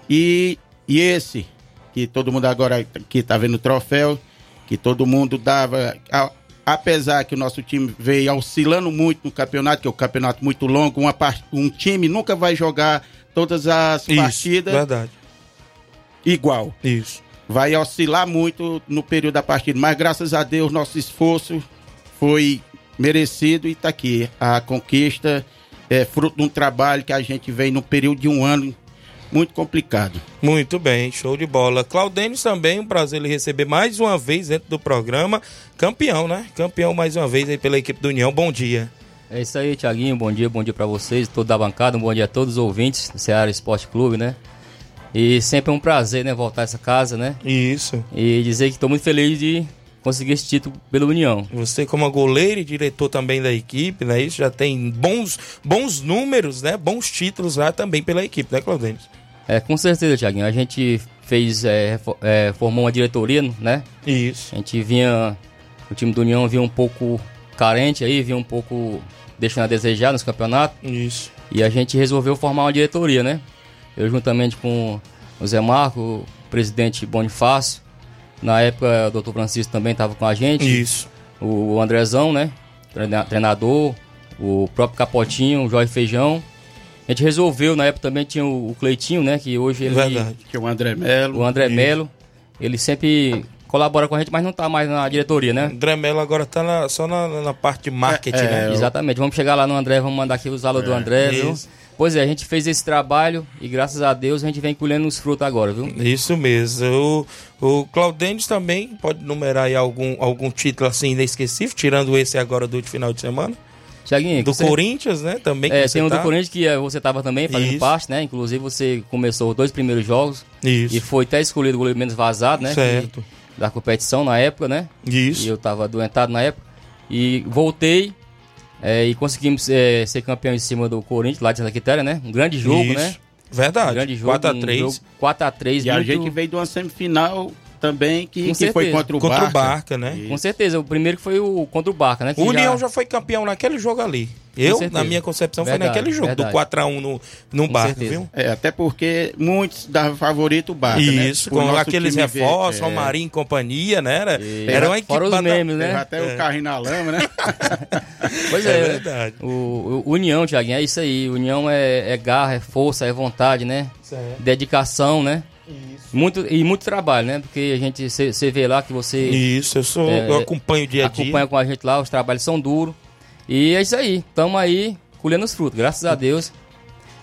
E, e esse, que todo mundo agora que tá vendo o troféu, que todo mundo dava. a- apesar que o nosso time veio oscilando muito no campeonato, que é um campeonato muito longo, uma um time nunca vai jogar todas as Isso, partidas verdade. igual. Isso. Vai oscilar muito no período da partida, mas graças a Deus nosso esforço foi merecido e está aqui. A conquista é fruto de um trabalho que a gente vem no período de um ano muito complicado. Muito bem, show de bola. Claudênio também, um prazer ele receber mais uma vez dentro do programa. Campeão, né? Campeão mais uma vez aí pela equipe do União. Bom dia. É isso aí, Tiaguinho. Bom dia, bom dia pra vocês, toda a bancada. Um bom dia a todos os ouvintes do Ceará Esporte Clube, né? E sempre é um prazer, né, voltar a essa casa, né? Isso. E dizer que estou muito feliz de conseguir esse título pela União. Você como goleiro e diretor também da equipe, né? Isso já tem bons, bons números, né? Bons títulos lá também pela equipe, né, Claudênio? É, com certeza, Tiaguinho. A gente fez, é, é, formou uma diretoria, né? Isso. A gente vinha, o time do União vinha um pouco carente aí, vinha um pouco deixando a desejar nos campeonatos. Isso. E a gente resolveu formar uma diretoria, né? Eu juntamente com o Zé Marco, o presidente Bonifácio, na época o Dr. Francisco também estava com a gente. Isso. O Andrezão, né? Treina- Treinador, o próprio Capotinho, o Jorge Feijão. A gente resolveu, na época também tinha o Cleitinho, né? Que hoje ele. Verdade. Que é o André Melo. O André Isso. Melo. Ele sempre colabora com a gente, mas não tá mais na diretoria, né? André Melo agora tá na- só na, na parte de marketing, É, né? é, Exatamente. Vamos chegar lá no André, vamos mandar aqui os alunos do André, viu? Pois é, a gente fez esse trabalho e graças a Deus a gente vem colhendo os frutos agora, viu? Isso mesmo. O, o também pode numerar aí algum, algum título assim inesquecível, tirando esse agora do final de semana. Tiaguinho, Do você- Corinthians, né? Também É, tem o tá. do Corinthians que eh, você tava também fazendo Isso. parte, né? Inclusive você começou os dois primeiros jogos Isso. e foi até escolhido o goleiro menos vazado, né? Certo. Que- da competição na época, né? Isso. E eu tava doentado na época. E voltei eh, e conseguimos eh, ser campeão em cima do Corinthians, lá de Santa Quitéria, né? Um grande jogo, Isso. né? Verdade. Um grande jogo. 4x3. 4x3. E a gente veio de uma semifinal também que, que foi contra o Contra Barca. o Barca, né? Com certeza, o primeiro que foi o contra o Barca, né? que O União já foi campeão naquele jogo ali. Eu, na minha concepção, Verdade, foi naquele jogo, verdade. do 4x1 no, no Com Barca, certeza. viu? É, até porque muitos davam favorito o Barca, né? Isso, Por com aqueles reforços, é. Romarinho e companhia, né? Era, E- era uma equipe Fora os memes, Teve né? até É. o carrinho na lama, né? Pois É é, verdade. O, o União, Thiaguinho, é isso aí. União é, é garra, é força, é vontade, né? Dedicação, né? Muito, e muito trabalho, né? Porque a gente, você vê lá que você Isso, eu, sou, É, eu acompanho o dia a dia. acompanha com a gente lá, os trabalhos são duros. E é isso aí, estamos aí colhendo os frutos, graças a Deus.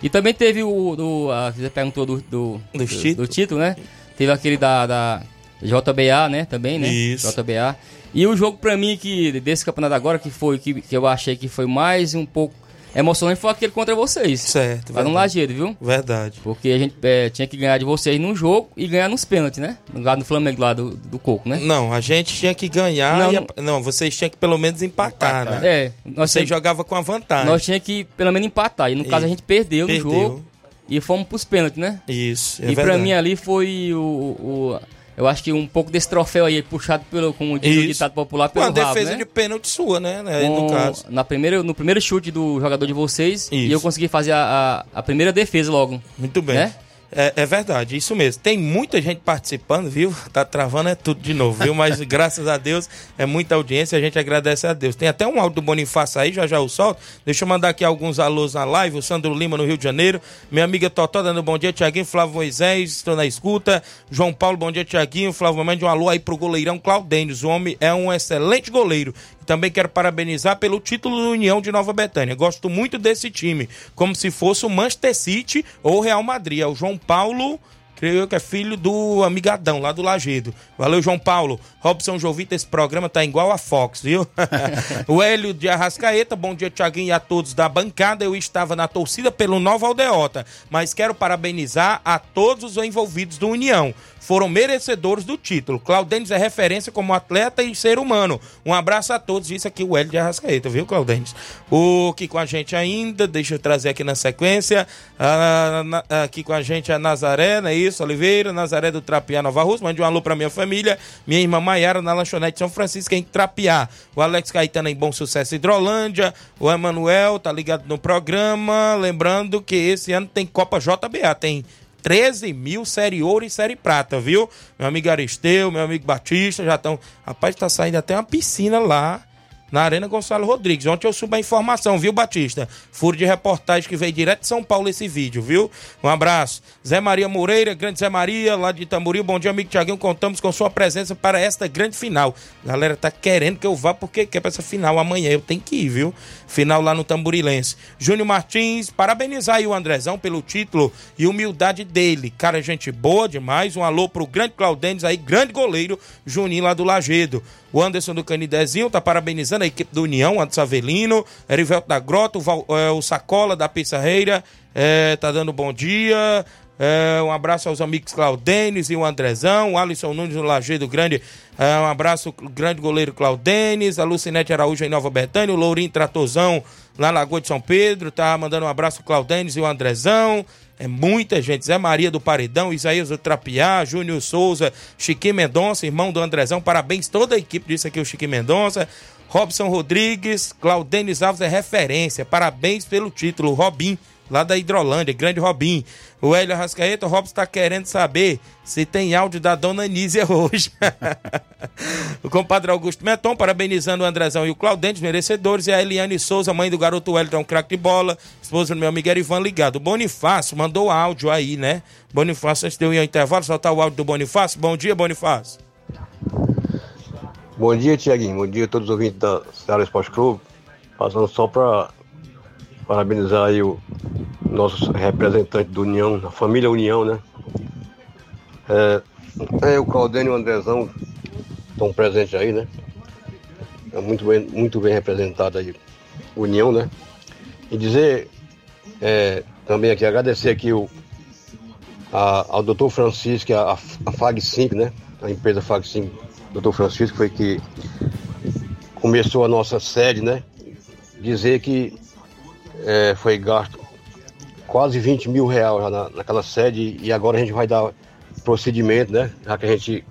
E também teve o. Do, a, você perguntou do, do, do- títulos. do título, né? Teve aquele da, da JBA, né? Também, né? Isso. JBA. E o jogo pra mim que desse campeonato agora, que foi que, que eu achei que foi mais um pouco emocionante, foi aquele contra vocês. Certo, Lá no verdade. Lajeiro, viu? Verdade. Porque a gente é, tinha que ganhar de vocês num jogo e ganhar nos pênaltis, né? No lugar do Flamengo lá do, do Coco, né? Não, a gente tinha que ganhar. Não, e a- não- vocês tinham que pelo menos empatar, né? É, nós Você jogava com a vantagem. Nós tinha que pelo menos empatar. E no caso a gente perdeu, Perdeu. no jogo e fomos pros pênaltis, né? Isso, é e pra verdade. mim ali foi o, o- Eu acho que um pouco desse troféu aí, puxado pelo, como diz o ditado popular, Com pelo a rabo, defesa né? de pênalti sua, né? né, Com- No caso. na primeira, no primeiro chute do jogador de vocês Isso. e eu consegui fazer a, a, a primeira defesa logo. Muito bem. Né? É, é verdade, isso mesmo. Tem muita gente participando, viu? Tá travando é tudo de novo, viu? Mas graças a Deus é muita audiência, a gente agradece a Deus. Tem até um áudio do Bonifácio aí, já já o solto. Deixa eu mandar aqui alguns alôs na live. O Sandro Lima no Rio de Janeiro. Minha amiga Totó dando bom dia, Tiaguinho, Flávio Moisés, estou na escuta. João Paulo, bom dia, Tiaguinho. Flávio, mande um alô aí pro goleirão Claudênis. O homem é um excelente goleiro. Também quero parabenizar pelo título do União de Nova Betânia. Gosto muito desse time, como se fosse o Manchester City ou o Real Madrid. É o João Paulo creio eu que é filho do Amigadão, lá do Lagedo. Valeu, João Paulo. Robson Jovita, esse programa tá igual a Fox, viu? o Hélio de Arrascaeta, bom dia, Tiaguinho, e a todos da bancada. Eu estava na torcida pelo Nova Aldeota, mas quero parabenizar a todos os envolvidos do União foram merecedores do título. Claudênis é referência como atleta e ser humano. Um abraço a todos. Isso aqui o Hélio de Arrascaeta, viu, Claudênis? O que com a gente ainda, deixa eu trazer aqui na sequência. Ah, aqui com a gente a Nazaré, não é isso? Oliveira, Nazaré do Trapiá, Nova Rússia. Mande um alô pra minha família. Minha irmã Maiara na Lanchonete São Francisco, em Trapiá. O Alex Caetano em Bom Sucesso Hidrolândia. O Emanuel tá ligado no programa. Lembrando que esse ano tem Copa JBA, tem 13 mil série ouro e série prata, viu? Meu amigo Aristeu, meu amigo Batista, já estão. Rapaz, tá saindo até uma piscina lá na Arena Gonçalo Rodrigues. Ontem eu subi a informação, viu, Batista? Furo de reportagem que veio direto de São Paulo esse vídeo, viu? Um abraço. Zé Maria Moreira, grande Zé Maria, lá de Tamboril. Bom dia, amigo Tiaguinho. Contamos com sua presença para esta grande final. Galera tá querendo que eu vá porque quer para essa final amanhã. Eu tenho que ir, viu? Final lá no Tamborilense. Júnior Martins, parabenizar aí o Andrezão pelo título e humildade dele. Cara, gente boa demais. Um alô pro grande Claudênis aí, grande goleiro, Juninho lá do Lagedo. O Anderson do Canidezinho tá parabenizando a equipe do União, Anderson Avelino, Erivelto da Grota, o, Val, é, o Sacola da Pissarreira, é, tá dando bom dia. É, um abraço aos amigos Claudenes e o Andrezão, o Alisson Nunes no Lajeado Grande, é, um abraço grande goleiro Claudenes, a Lucinete Araújo em Nova Betânia, o Lourinho Tratozão lá na Lagoa de São Pedro, tá mandando um abraço Claudenes e o Andrezão. É muita gente. Zé Maria do Paredão, Isaías do Trapiá, Júnior Souza, Chiquinho Mendonça, irmão do Andrezão. Parabéns toda a equipe disso aqui, o Chiquinho Mendonça. Robson Rodrigues, Claudenis Alves é referência. Parabéns pelo título, Robin lá da Hidrolândia, grande Robin. O Hélio Arrascaeta, o Robson está querendo saber se tem áudio da dona Nízia hoje. o compadre Augusto Meton, parabenizando o Andrezão e o Claudentes, merecedores, e a Eliane Souza, mãe do garoto Wellington, craque de bola, esposa do meu amigo Erivan ligado. O Bonifácio mandou áudio aí, né? Bonifácio, antes de eu ir ao intervalo, soltar o áudio do Bonifácio. Bom dia, Bonifácio. Bom dia, Tiaguinho. Bom dia a todos os ouvintes da Ceará Esporte Clube. Passando só para parabenizar aí o nosso representante do União, a família União, né? É, é o Claudênio e o Andrezão estão presentes aí, né? É muito bem, muito bem representado aí, União, né? E dizer é, também aqui, agradecer aqui o, a, ao doutor Francisco, a, a FAG5, né? A empresa FAG5, doutor Francisco, foi que começou a nossa sede, né? Dizer que é, foi gasto quase 20 mil reais na, naquela sede e agora a gente vai dar procedimento, né? Já que a gente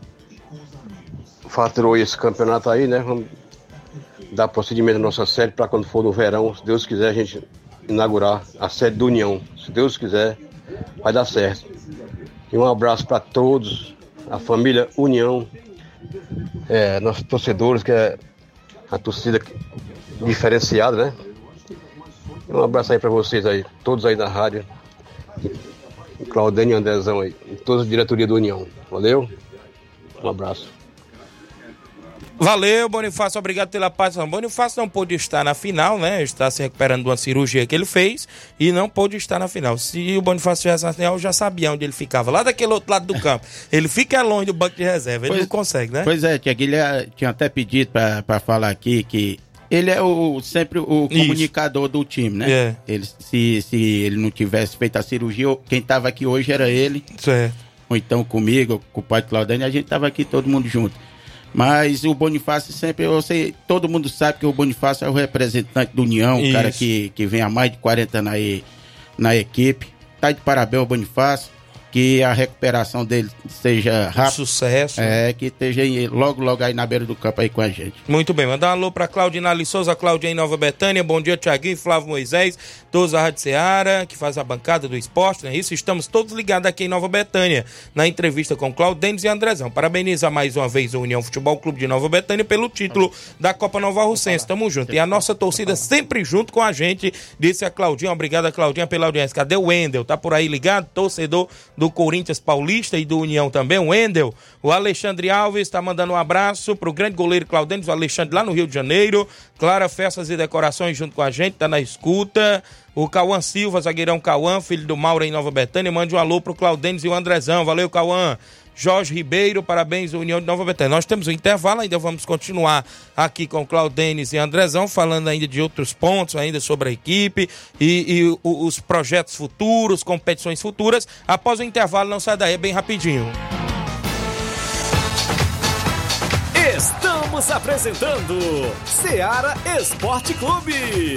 faturou esse campeonato aí, né? Vamos dar procedimento na nossa sede para quando for no verão, se Deus quiser, a gente inaugurar a sede do União. Se Deus quiser, vai dar certo. E um abraço para todos, a família União, é, nossos torcedores, que é a torcida diferenciada, né? Um abraço aí para vocês aí, todos aí na rádio. Claudênio e Andrezão aí, toda a diretoria do União. Valeu? Um abraço. Valeu, Bonifácio, obrigado pela participação. Bonifácio não pôde estar na final, né? Está se recuperando de uma cirurgia que ele fez e não pôde estar na final. Se o Bonifácio estivesse na final, eu já sabia onde ele ficava, lá daquele outro lado do campo. ele fica longe do banco de reserva, ele pois, não consegue, né? Pois é, Tiago, ele tinha até pedido para falar aqui que ele é o, sempre o comunicador Isso. do time, né? É. Ele, se, se ele não tivesse feito a cirurgia, quem estava aqui hoje era ele. Certo. Ou então comigo, com o pai Claudênio, a gente estava aqui todo mundo junto. Mas o Bonifácio sempre, eu sei, todo mundo sabe que o Bonifácio é o representante do União, o cara que, que vem há mais de 40 anos aí na equipe. Tá de parabéns ao Bonifácio. Que a recuperação dele seja rápida. Sucesso. É, que esteja logo, logo aí na beira do campo aí com a gente. Muito bem, mandar um alô pra Claudina Souza, Claudinha em Nova Betânia. Bom dia, Tiaguinho, Flávio Moisés, todos da Rádio Seara, que faz a bancada do esporte, não é isso? Estamos todos ligados aqui em Nova Betânia, na entrevista com Claudênis e Andrezão. Parabenizar mais uma vez o União Futebol Clube de Nova Betânia pelo título da Copa Nova Russense. Tamo junto. E a nossa torcida sempre junto com a gente, disse a Claudinha. Obrigada, Claudinha, pela audiência. Cadê o Wendel? Tá por aí ligado? Torcedor do Corinthians Paulista e do União também, o Wendel. O Alexandre Alves está mandando um abraço pro grande goleiro Claudênis, o Alexandre lá no Rio de Janeiro. Clara Festas e Decorações junto com a gente, tá na escuta. O Cauã Silva, zagueirão Cauã, filho do Mauro em Nova Betânia, mande um alô pro Claudênis e o Andrezão. Valeu, Cauã. Jorge Ribeiro, parabéns, União de Nova Betânia. Nós temos um intervalo, ainda vamos continuar aqui com Claudênis e Andrezão, falando ainda de outros pontos, ainda sobre a equipe e, e os projetos futuros, competições futuras. Após o intervalo, não sai daí, é bem rapidinho. Estamos apresentando Seara Esporte Clube.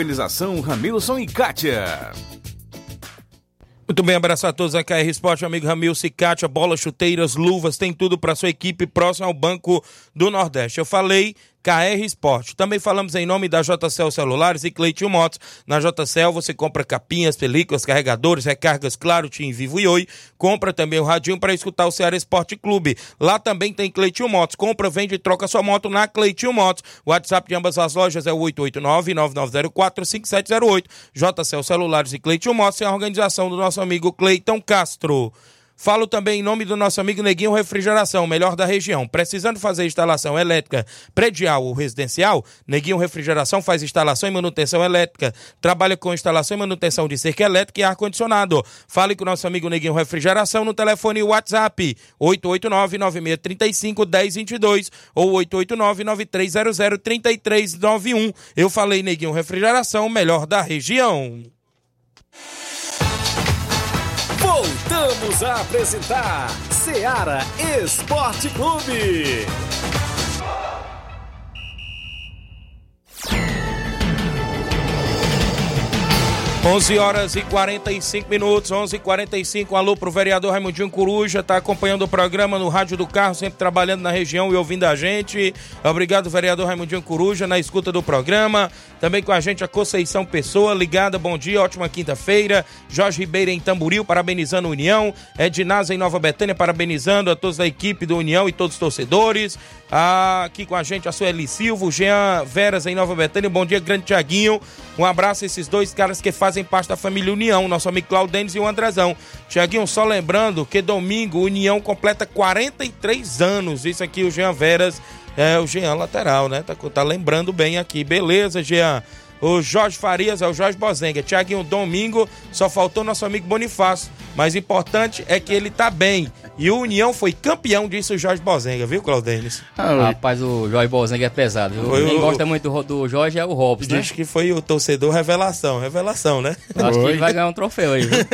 Ramilson e Kátia. Muito bem, abraço a todos a KR Esporte, amigo Ramil Cicatia, bolas, chuteiras, luvas, tem tudo para sua equipe próximo ao Banco do Nordeste. Eu falei KR Esporte. Também falamos em nome da JCL Celulares e Cleitinho Motos. Na JCL você compra capinhas, películas, carregadores, recargas Claro, Tim Vivo e Oi. Compra também o radinho para escutar o Ceará Esporte Clube. Lá também tem Cleitinho Motos. Compra, vende e troca sua moto na Cleitinho Motos. O WhatsApp de ambas as lojas é o 889-9904-5708. JCL Celulares e Cleitinho Motos é a organização do nosso amigo Cleiton Castro. Falo também em nome do nosso amigo Neguinho Refrigeração, melhor da região. Precisando fazer instalação elétrica predial ou residencial, Neguinho Refrigeração faz instalação e manutenção elétrica. Trabalha com instalação e manutenção de cerca elétrica e ar-condicionado. Fale com o nosso amigo Neguinho Refrigeração no telefone WhatsApp 889-9635-1022 ou 889-9300-3391. Eu falei Neguinho Refrigeração, melhor da região. Voltamos a apresentar Seara Esporte Clube. 11 horas e 45 minutos, 11 e 45 Alô pro vereador Raimundinho Coruja, tá acompanhando o programa no Rádio do Carro, sempre trabalhando na região e ouvindo a gente. Obrigado, vereador Raimundinho Coruja, na escuta do programa. Também com a gente a Conceição Pessoa, ligada, bom dia, ótima quinta-feira. Jorge Ribeiro em Tamboril, parabenizando a União. Ednasa em Nova Betânia, parabenizando a todos da equipe do União e todos os torcedores. Aqui com a gente a Sueli Silva, Jean Veras em Nova Betânia, bom dia, grande Tiaguinho. Um abraço a esses dois caras que fazem parte da família União, nosso amigo Claudênis e o Andrezão. Tiaguinho, só lembrando que domingo União completa 43 anos. Isso aqui o Jean Veras é o Jean lateral, né? Tá, tá lembrando bem aqui. Beleza, Jean. O Jorge Farias é o Jorge Bozenga. Tiaguinho, domingo só faltou nosso amigo Bonifácio. Mas importante é que ele tá bem. E o União foi campeão disso, o Jorge Bozenga, viu, Claudênis? Ah, Rapaz, o Jorge Bozenga é pesado. Foi Quem o- gosta muito do, do Jorge é o Robson, né? Diz que foi o torcedor revelação. Revelação, né? Acho que ele vai ganhar um troféu aí. viu?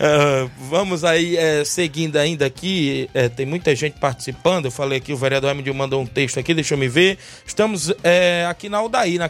Ah, vamos aí, eh, seguindo ainda aqui, eh, tem muita gente participando. Eu falei aqui, o vereador Emílio mandou um texto aqui, deixa eu me ver. Estamos eh, aqui na Aldaí, na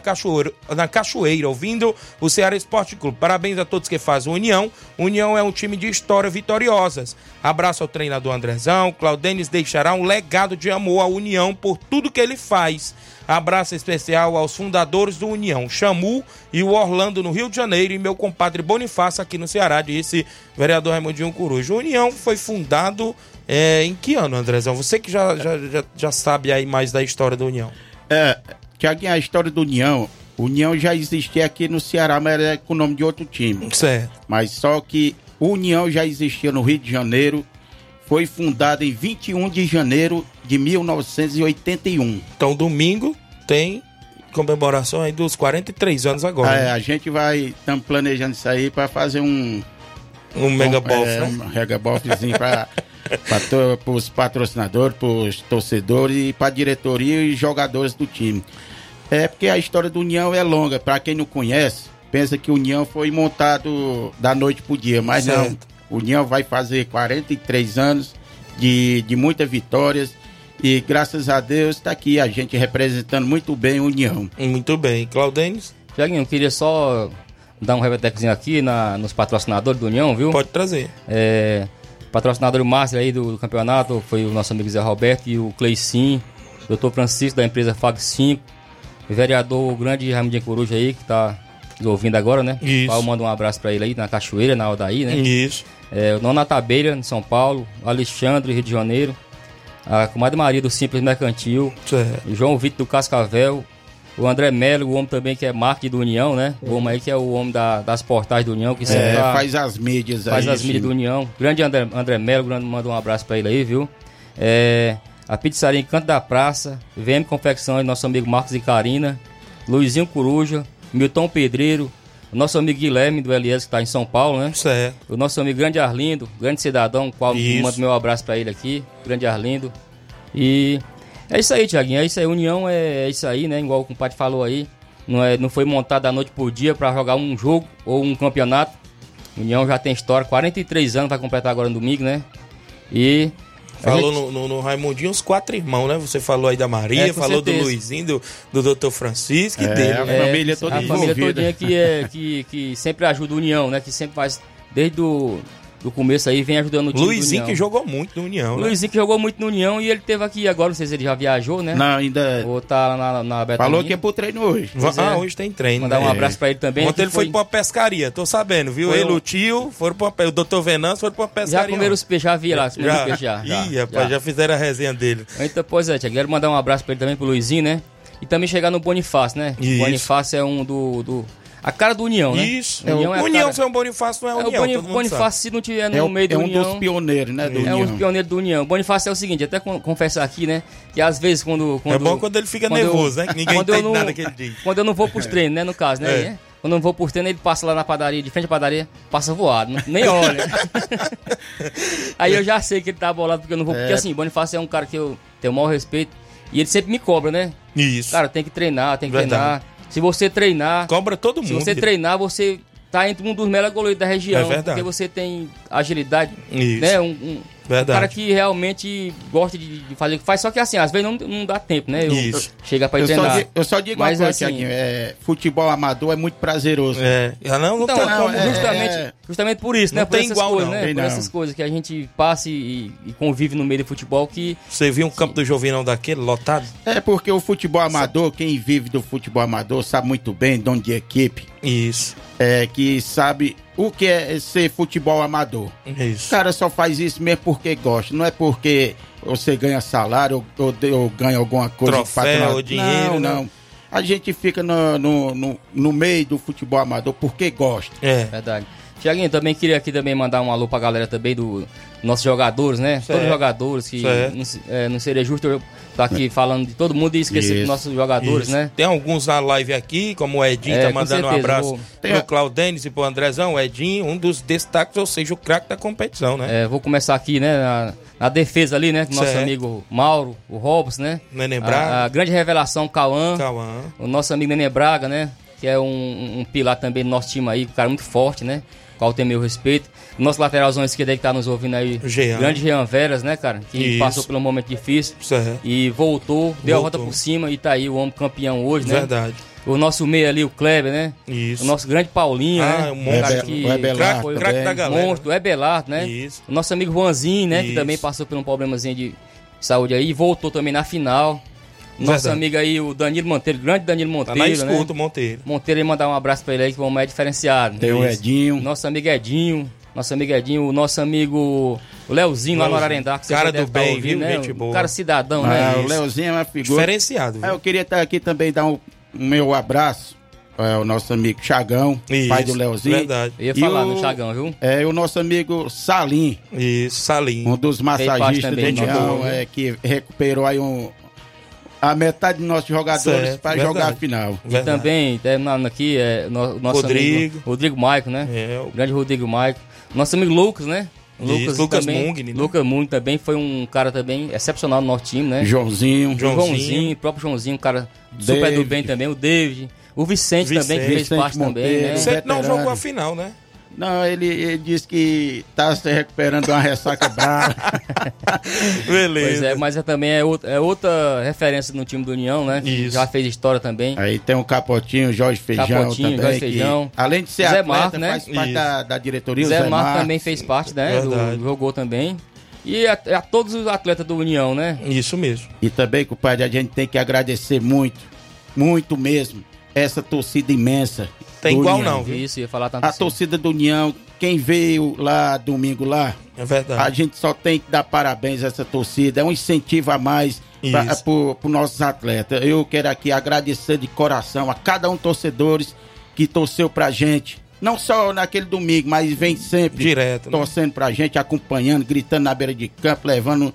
Na Cachoeira, ouvindo o Ceará Esporte Clube. Parabéns a todos que fazem o União. União é um time de história vitoriosas. Abraço ao treinador Andrezão. Claudenis deixará um legado de amor à União por tudo que ele faz. Abraço especial aos fundadores do União, Chamu e o Orlando no Rio de Janeiro e meu compadre Bonifácio aqui no Ceará, disse vereador Raimundinho Coruja. O União foi fundado é, em que ano, Andrezão? Você que já, já, já, já sabe aí mais da história da União. É, Tiaguinho, a história do União, União já existia aqui no Ceará, mas era com o nome de outro time. Certo. Mas só que União já existia no Rio de Janeiro, foi fundado em 21 de janeiro de 1981. Então, domingo tem comemoração aí dos 43 anos agora. É, né? a gente vai, estamos planejando isso aí para fazer um. Um mega bof, é, né? Um mega bofzinho para os patrocinadores, para os torcedores e para a diretoria e jogadores do time. É porque a história do União é longa. Para quem não conhece, pensa que o União foi montado da noite pro dia, mas não. Certo. O União vai fazer 43 anos de, de muitas vitórias e graças a Deus está aqui a gente representando muito bem o União. Muito bem. Claudênis? Tiaguinho, eu queria só dar um revetecozinho aqui na, nos patrocinadores do União, viu? Pode trazer. É, patrocinador Márcio aí do, do campeonato foi o nosso amigo Zé Roberto e o Cleicin, doutor Francisco da empresa Fag 5, o vereador grande Raimundinho Coruja aí, que tá nos ouvindo agora, né? Isso. Paulo manda um abraço pra ele aí na Cachoeira, na Aldaí, né? Isso. É, o Nona Tabeira, em São Paulo, Alexandre, Rio de Janeiro, a comadre Maria do Simples Mercantil, Certo. João Vitor do Cascavel, o André Melo, o homem também que é marketing do União, né? O homem aí que é o homem da- das portais do União, que sempre É, tá- faz as mídias faz aí. as mídias sim. do União. Grande André, André Melo, grande, manda um abraço pra ele aí, viu? É, a pizzaria em Canto da Praça, VM Confecções, nosso amigo Marcos e Karina, Luizinho Coruja, Milton Pedreiro, nosso amigo Guilherme do LS que tá em São Paulo, né? Certo. O nosso amigo Grande Arlindo, grande cidadão, qual Isso. mando meu abraço pra ele aqui, Grande Arlindo. E é isso aí, Tiaguinho, é isso aí, União é, é isso aí, né? Igual o compadre falou aí, não, é, não foi montado da noite por dia pra jogar um jogo ou um campeonato. União já tem história, 43 anos, vai completar agora no domingo, né? E. Falou gente- no, no, no Raimundinho os quatro irmãos, né? Você falou aí da Maria, É, falou do certeza. Luizinho, do, do Dr. Francisco e É, dele. a família toda a família todinha que, é, que, que sempre ajuda a União, né? Que sempre faz, desde o do começo aí, vem ajudando o time do Luizinho União. que jogou muito no União, O né? Luizinho que jogou muito no União e ele teve aqui agora, não sei se ele já viajou, né? Não, ainda. Ou tá na, na Betânia. Falou que é pro treino hoje. Pois Ah, é. hoje tem treino. Mandar um né? abraço pra ele também. Ontem ele foi pra uma pescaria, tô sabendo, viu? Foi ele, um- o tio, foram pra, uma- o doutor Venâncio foram pra uma Já pescaria. comeram os peixes, já vi lá, os primeiros já. peixes já. já, Ih, rapaz, já fizeram a resenha dele. Então, pois é, Tiago, quero mandar um abraço pra ele também, pro Luizinho, né? E também chegar no Bonifácio, né? Isso. O Bonifácio é um do, do... A cara do União, né? Isso. União o é a União cara- sem o Bonifácio não é É, o União, mundo Bonifácio, se não tiver no É, o- meio do é um União... dos pioneiros, né? Do É União. um pioneiro do União. Bonifácio é o seguinte, até con- confessar aqui, né? Que às vezes quando. quando É bom quando ele fica quando eu- nervoso, né? Que ninguém quando eu entende não- nada que ele diz. Quando eu não vou pros treinos, né? No caso, né? É. né? Quando eu não vou pros treinos, ele passa lá na padaria, de frente à padaria, passa voado, nem olha. Aí eu já sei que ele tá bolado porque eu não vou. Porque É. assim, Bonifácio é um cara que eu tenho o maior respeito. E ele sempre me cobra, né? Isso. Cara, tem que treinar, tem que Verdade. treinar. Se você treinar. Cobra todo mundo. Se você treinar, você tá entre um dos melhores goleiros da região. É verdade. Porque você tem agilidade. Isso. Né? Um, um- Verdade. um cara que realmente gosta de, de fazer o que faz. Só que assim, às vezes não, não dá tempo, né? Eu, Isso. Chega pra Eu só, treinar. eu só digo Mas uma coisa, assim- é, futebol amador é muito prazeroso. É. Ah, Não, não Então, tem como. é- justamente, é- justamente por isso, Não né? Por tem essas igual, coisas, não. né? Tem Por não. essas coisas que a gente passa e, e convive no meio do futebol que. Você viu um campo do Jovinão daquele lotado? É porque o futebol amador, quem vive do futebol amador sabe muito bem, dono de equipe, Isso. é, que sabe o que é ser futebol amador. O Isso. cara só faz isso mesmo porque gosta, não é porque você ganha salário ou, ou, ou ganha alguma coisa. Troféu, dinheiro, Não, né? não. A gente fica no, no, no, no meio do futebol amador porque gosta. É. Verdade. Tiaguinho, também queria aqui também mandar um alô pra galera também do nossos jogadores, né? Certo. Todos os jogadores que Certo. não, é, não seria justo eu estar aqui falando de todo mundo e esquecer dos nossos jogadores, Isso. né? Tem alguns na live aqui, como o Edinho É, tá mandando um certeza, abraço vou- pro a- Claudênis e pro Andrezão. O Edinho, um dos destaques, ou seja, o craque da competição, né? É, vou começar aqui, né, na, na defesa ali, né, com o nosso Certo. amigo Mauro, o Robson, né? Nenê A, Braga. a grande revelação, Cauã, Cauã. o nosso amigo Nenê Braga, né? Que é um, um- um pilar também do nosso time aí, um cara muito forte, né? Qual tem meu respeito. O nosso lateralzão esquerdo aí que tá nos ouvindo aí, O Jean. grande Jean Veras, né, cara? Que Isso. passou por um momento difícil Certo. e voltou, deu a volta por cima e tá aí o homem campeão hoje, né? Verdade. O nosso meio ali, o Kleber, né? Isso. O nosso grande Paulinho, Ah, né? um monstro. cara É, que o Ebelar foi Craque da galera. monstro, é Belardo, né? Isso. O nosso amigo Juanzinho, né? Que Isso. também passou por um problemazinho de saúde aí e voltou também na final. Nosso Verdade. amigo aí, o Danilo Monteiro, grande Danilo Tá Monteiro, na né? escuta, o Monteiro. Monteiro aí mandar um abraço pra ele aí, que o homem é diferenciado. Tem o Isso. Edinho. Nosso amigo Edinho, nosso amigo Edinho, o nosso amigo o Leozinho lá no. Ararendá, que Cara do tá bem, ouvindo, viu? né? Gente Um boa. cara cidadão, Ah, né? o isso. Leozinho é uma figura. Diferenciado, Ah, viu? eu queria estar aqui também dar um, um meu abraço ao nosso amigo Chagão, Isso. pai do Leozinho. Verdade. Eu ia E falar o- no Chagão, viu? É o nosso amigo Salim, Isso, Salim. um dos massagistas do gente. é, que recuperou aí um. A metade dos nossos jogadores para jogar a final. E também, terminando aqui, é, no, nosso Rodrigo. amigo Rodrigo Maico, né? É, o- grande Rodrigo Maico. Nosso amigo Lucas, né? Isso, Lucas também, Mungni, né? Lucas Mung também foi um cara também excepcional no nosso time, né? Joãozinho. Joãozinho. Joãozinho, o próprio Joãozinho, um cara super David. do bem também, o David. O Vicente, Vicente. também, que fez Vicente parte também, Monteiro. né? Você não jogou a final, né? Não, ele, ele disse que tá se recuperando de uma ressaca brava. Beleza. Pois é, mas é, também é outra, é outra referência no time do União, né? Isso. Já fez história também. Aí tem o Capotinho, Jorge Feijão Capotinho, também. Jorge que, Feijão. além de ser Zé atleta, Marco, né? faz parte da, da diretoria. Zé, Zé Marco Marco. também fez parte, né? Do, jogou também. E a, a todos os atletas do União, né? Isso mesmo. E também, compadre, a gente tem que agradecer muito, muito mesmo, essa torcida imensa. Tem do igual União. não, viu? Isso, ia falar tanto A assim. torcida do União, quem veio lá domingo lá, É verdade. a gente só tem que dar parabéns a essa torcida. É um incentivo a mais para os nossos atletas. Eu quero aqui agradecer de coração a cada um torcedores que torceu pra gente. Não só naquele domingo, mas vem sempre Direto, né? torcendo pra gente, acompanhando, gritando na beira de campo, levando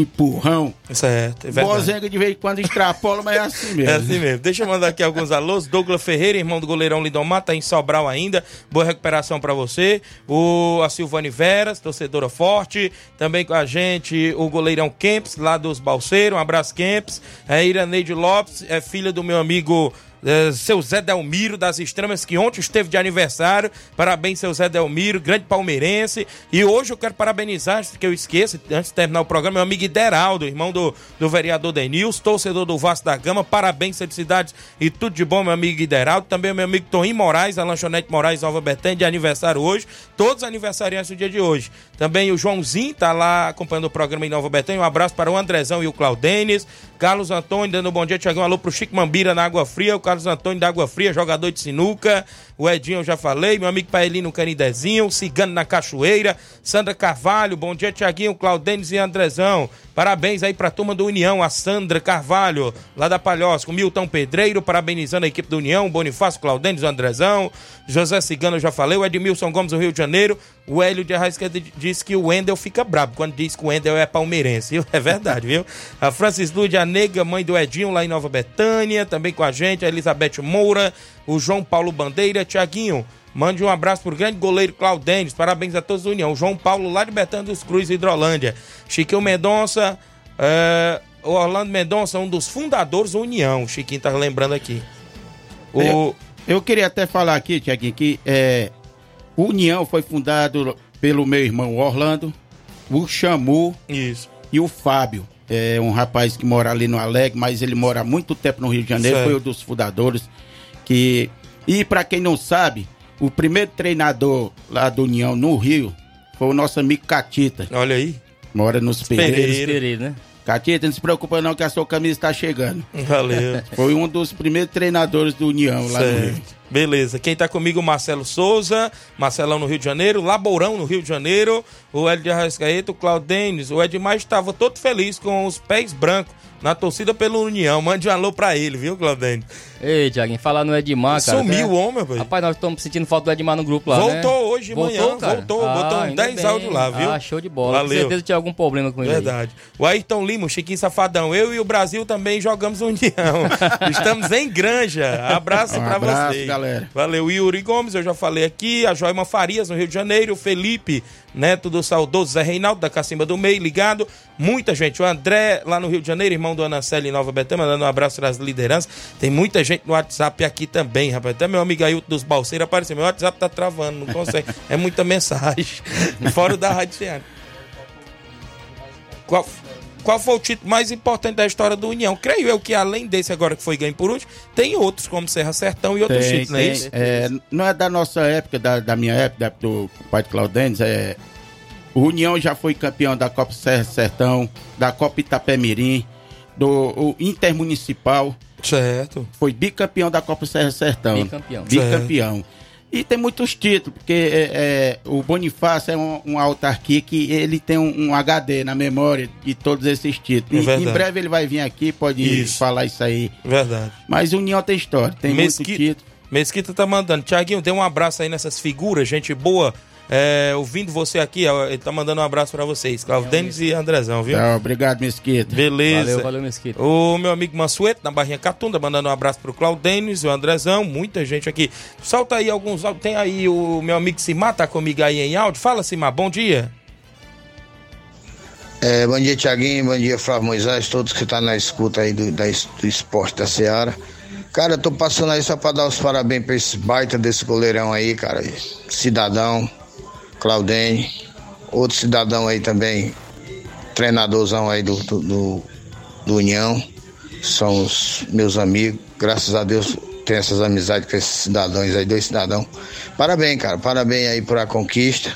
empurrão. Certo, é verdade. Bozenga de vez em quando extrapola, mas é assim mesmo. É assim mesmo. Deixa eu mandar aqui alguns alôs. Douglas Ferreira, irmão do goleirão Lidomar, tá em Sobral ainda. Boa recuperação pra você. O, a Silvane Veras, torcedora forte. Também com a gente o goleirão Kempis, lá dos Balseiros. Um abraço, Kempis. A Iraneide Lopes, é filha do meu amigo. Eh, seu Zé Delmiro das Extremas, que ontem esteve de aniversário. Parabéns, seu Zé Delmiro, grande palmeirense. E hoje eu quero parabenizar, antes que eu esqueça, antes de terminar o programa, meu amigo Ideraldo, irmão do, do vereador Denils, torcedor do Vasco da Gama. Parabéns, felicidades e tudo de bom, meu amigo Ideraldo. Também meu amigo Toninho Moraes, da Lanchonete Moraes Nova Betânia, de aniversário hoje. Todos aniversariantes do dia de hoje. Também o Joãozinho tá lá acompanhando o programa em Nova Betânia. Um abraço para o Andrezão e o Claudênis. Carlos Antônio dando um bom dia, Tiagão. Alô pro Chico Mambira na Água Fria. O Carlos Antônio da Água Fria, jogador de sinuca. O Edinho eu já falei. Meu amigo Paelino Canidezinho. Cigano na Cachoeira. Sandra Carvalho. Bom dia, Tiaguinho, Claudênis e Andrezão. Parabéns aí pra turma do União. A Sandra Carvalho, lá da Palhosca. O Milton Pedreiro, parabenizando a equipe do União. Bonifácio Claudênis, Andrezão. José Cigano já falei. O Edmilson Gomes do Rio de Janeiro. O Hélio de Arrasca disse que o Wendel fica brabo quando diz que o Wendel é palmeirense. viu? É verdade, viu? A Francis Lude, a nega, mãe do Edinho, lá em Nova Betânia, também com a gente. A Elizabeth Moura, o João Paulo Bandeira. Tiaguinho, mande um abraço pro grande goleiro Claudênis. Parabéns a todos da União. João Paulo, lá de Betânia dos Cruz, Hidrolândia. Chiquinho Mendonça, o Orlando Mendonça, um dos fundadores da União. O Chiquinho tá lembrando aqui. O... Eu, eu queria até falar aqui, Tiaguinho, que é, o União foi fundado pelo meu irmão Orlando, o Chamu Isso. e o Fábio. É um rapaz que mora ali no Alegre, mas ele mora há muito tempo no Rio de Janeiro, Certo. foi um dos fundadores. Que... E para quem não sabe, o primeiro treinador lá do União no Rio foi o nosso amigo Catita. Olha aí. Mora nos Pereira. Pereiros. Pereira, né? Catita, não se preocupa não que a sua camisa está chegando. Valeu. Foi um dos primeiros treinadores do União lá no Rio. Certo. Beleza. Quem tá comigo, Marcelo Souza, Marcelão no Rio de Janeiro, Labourão no Rio de Janeiro, o Hélio de Arrascaeta, o Claudênis, o Edmar estava todo feliz com os pés brancos na torcida pela União. Mande um alô pra ele, viu, Claudênis? Ei, Tiaguinho, falar no Edmar, cara. Sumiu até- o homem, velho. Rapaz, nós estamos sentindo falta do Edmar no grupo lá, né? Voltou hoje de manhã, cara? voltou, botou uns ainda 10 bem. áudios lá, viu? Ah, show de bola. Com Valeu. certeza tinha algum problema com ele. aí. Verdade. O Ayrton Lima, o Chiquinho Safadão. Eu e o Brasil também jogamos União. Estamos em Granja. Abraço Um pra abraço, vocês. galera. Valeu, Yuri Gomes, eu já falei aqui. A Joima Farias, no Rio de Janeiro. O Felipe, neto do saudoso Zé Reinaldo, da Cacimba do Meio, ligado. Muita gente. O André, lá no Rio de Janeiro, irmão do Anaceli em Nova Betânia, mandando um abraço das lideranças. Tem muita gente no WhatsApp aqui também, rapaz. Até meu amigo Ailton dos Balseiros apareceu. Meu WhatsApp tá travando, não consegue. É muita mensagem. Fora o da Rádio Ceará. Qual, qual foi o título mais importante da história do União? Creio eu que além desse agora que foi ganho por último, tem outros como Serra Sertão e outros Tem, títulos, não é isso? É, não é da nossa época, da, da minha época, da época do pai de Claudênis, é... O União já foi campeão da Copa Serra Sertão, da Copa Itapemirim, do Intermunicipal, Certo. foi bicampeão da Copa Serra Sertão. Bicampeão. Bicampeão. E tem muitos títulos, porque é, é, o Bonifácio é um- uma autarquia que ele tem um, um HD na memória de todos esses títulos. É em breve ele vai vir aqui, pode Isso. falar isso aí. Verdade. Mas o União tem história, tem muito Mesquita, título. Mesquita tá mandando. Tiaguinho, dê um abraço aí nessas figuras, gente boa é, ouvindo você aqui, ó, ele tá mandando um abraço pra vocês, Claudênis e Andrezão, viu? Tá, obrigado, Mesquita. Beleza. Valeu, valeu, Mesquita. O meu amigo Mansueto, na Barrinha Catunda, mandando um abraço pro Claudênis, o Andrezão, muita gente aqui. Solta aí alguns. Tem aí o meu amigo Simar, tá comigo aí em áudio. Fala, Simar, bom dia. É, bom dia, Tiaguinho. Bom dia, Flávio Moisés, todos que estão na escuta aí do, da, do esporte da Seara. Cara, eu tô passando aí só pra dar os parabéns pra esse baita desse goleirão aí, cara. Cidadão, Claudene, outro cidadão aí também, treinadorzão aí do, do, do, União. São os meus amigos. Graças a Deus tenho essas amizades com esses cidadãos aí, dois cidadãos. Parabéns, cara. Parabéns aí por a conquista.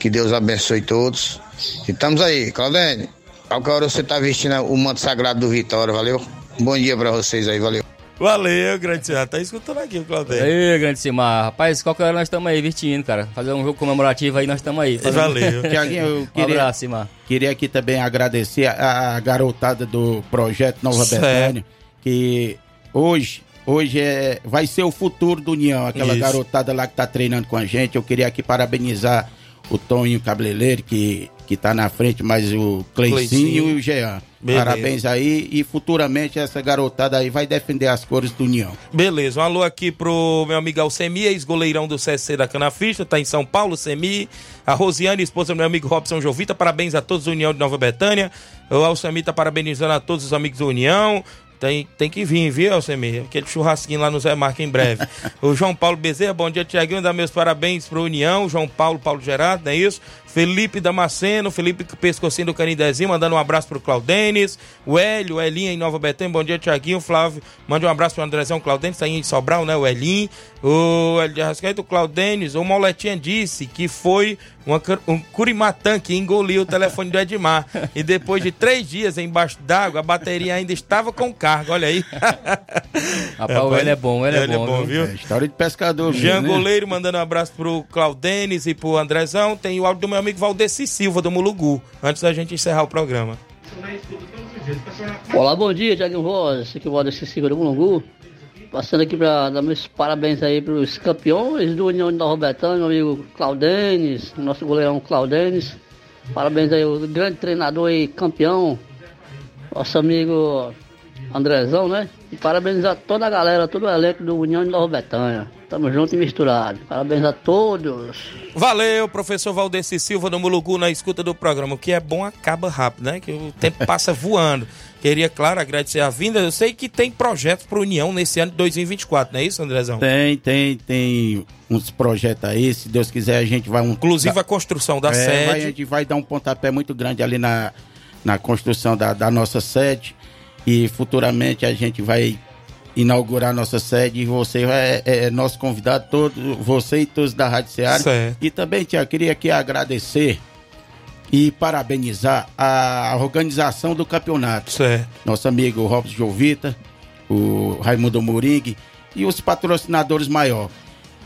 Que Deus abençoe todos. E estamos aí, Claudene. Qualquer hora você tá vestindo o manto sagrado do Vitória, valeu? Bom dia pra vocês aí, valeu. Valeu, grande Simar. Tá escutando aqui o Claudênis. Aí, grande Simar. Rapaz, qualquer hora nós estamos aí vestindo, cara. Fazer um jogo comemorativo aí, nós estamos aí. Fazendo... Valeu. Tiaguinho, eu Um queria, abraço, Simar. queria aqui também agradecer a, a garotada do projeto Nova Certo. Betânia, que hoje, hoje é, vai ser o futuro do União, aquela Isso. garotada lá que tá treinando com a gente. Eu queria aqui parabenizar o Toninho Cabeleireiro, que, que tá na frente, mas o Cleicinho Cleicinho. e o Jean. Beleza. Parabéns aí e futuramente essa garotada aí vai defender as cores do União. Beleza, um alô aqui pro meu amigo Alcemi, ex-goleirão do CSC da Canafista, tá em São Paulo, Semi. A Rosiane, esposa do meu amigo Robson Jovita, parabéns a todos da União de Nova Betânia. O Alcemi tá parabenizando a todos os amigos da União. Tem, tem que vir, viu, Alcemir? Aquele churrasquinho lá no Zé Marca em breve. o João Paulo Bezerra, bom dia, Tiaguinho. Dá meus parabéns pro União. João Paulo, Paulo Gerardo, não é isso? Felipe Damasceno, Felipe Pescocinho do Canidezinho, mandando um abraço pro Claudênis. O Hélio, o Elinho em Nova Betânia, bom dia, Tiaguinho. Flávio, mande um abraço pro Andrezão Claudênis, tá aí em Sobral, né? O Elinho. O Hélio de Arrascaeta, o Claudênis. O Moletinha disse que foi uma, um curimatã que engoliu o telefone do Edmar. e depois de três dias embaixo d'água, a bateria ainda estava com carga. Olha aí. Rapaz, o Hélio é bom, o Hélio é bom, viu? viu? É história de pescador. Jean né? Goleiro mandando um abraço pro Claudênis e pro Andrezão. Tem o áudio do meu amigo Valdeci Silva, do Mulugu, antes da gente encerrar o programa. Olá, bom dia, Rosa. Esse aqui é o Valdeci Silva do Mulungu. Passando aqui para dar meus parabéns aí para os campeões do União Nova Betânia, meu amigo Claudênis, nosso goleirão Claudênis. Parabéns aí ao grande treinador e campeão, nosso amigo Andrezão, né? E parabéns a toda a galera, todo o elenco do União de Nova Betânia. Tamo junto e misturado. Parabéns a todos. Valeu, professor Valdeci Silva do Mulugu na escuta do programa. O que é bom acaba rápido, né? Que o tempo passa voando. Queria, claro, agradecer a vinda. Eu sei que tem projetos para União nesse ano de 2024, não é isso, Andrezão? Tem, tem, tem uns projetos aí. Se Deus quiser, a gente vai um. Inclusive a construção da É, sede. vai- a gente vai dar um pontapé muito grande ali na, na construção da, da nossa sede. E futuramente a gente vai inaugurar nossa sede. E você é, é nosso convidado, todo, você e todos da Rádio Ceará. Certo. E também, Tia, queria aqui agradecer e parabenizar a organização do campeonato. Certo. Nosso amigo Robson Jovita, o Raimundo Moringue e os patrocinadores maior.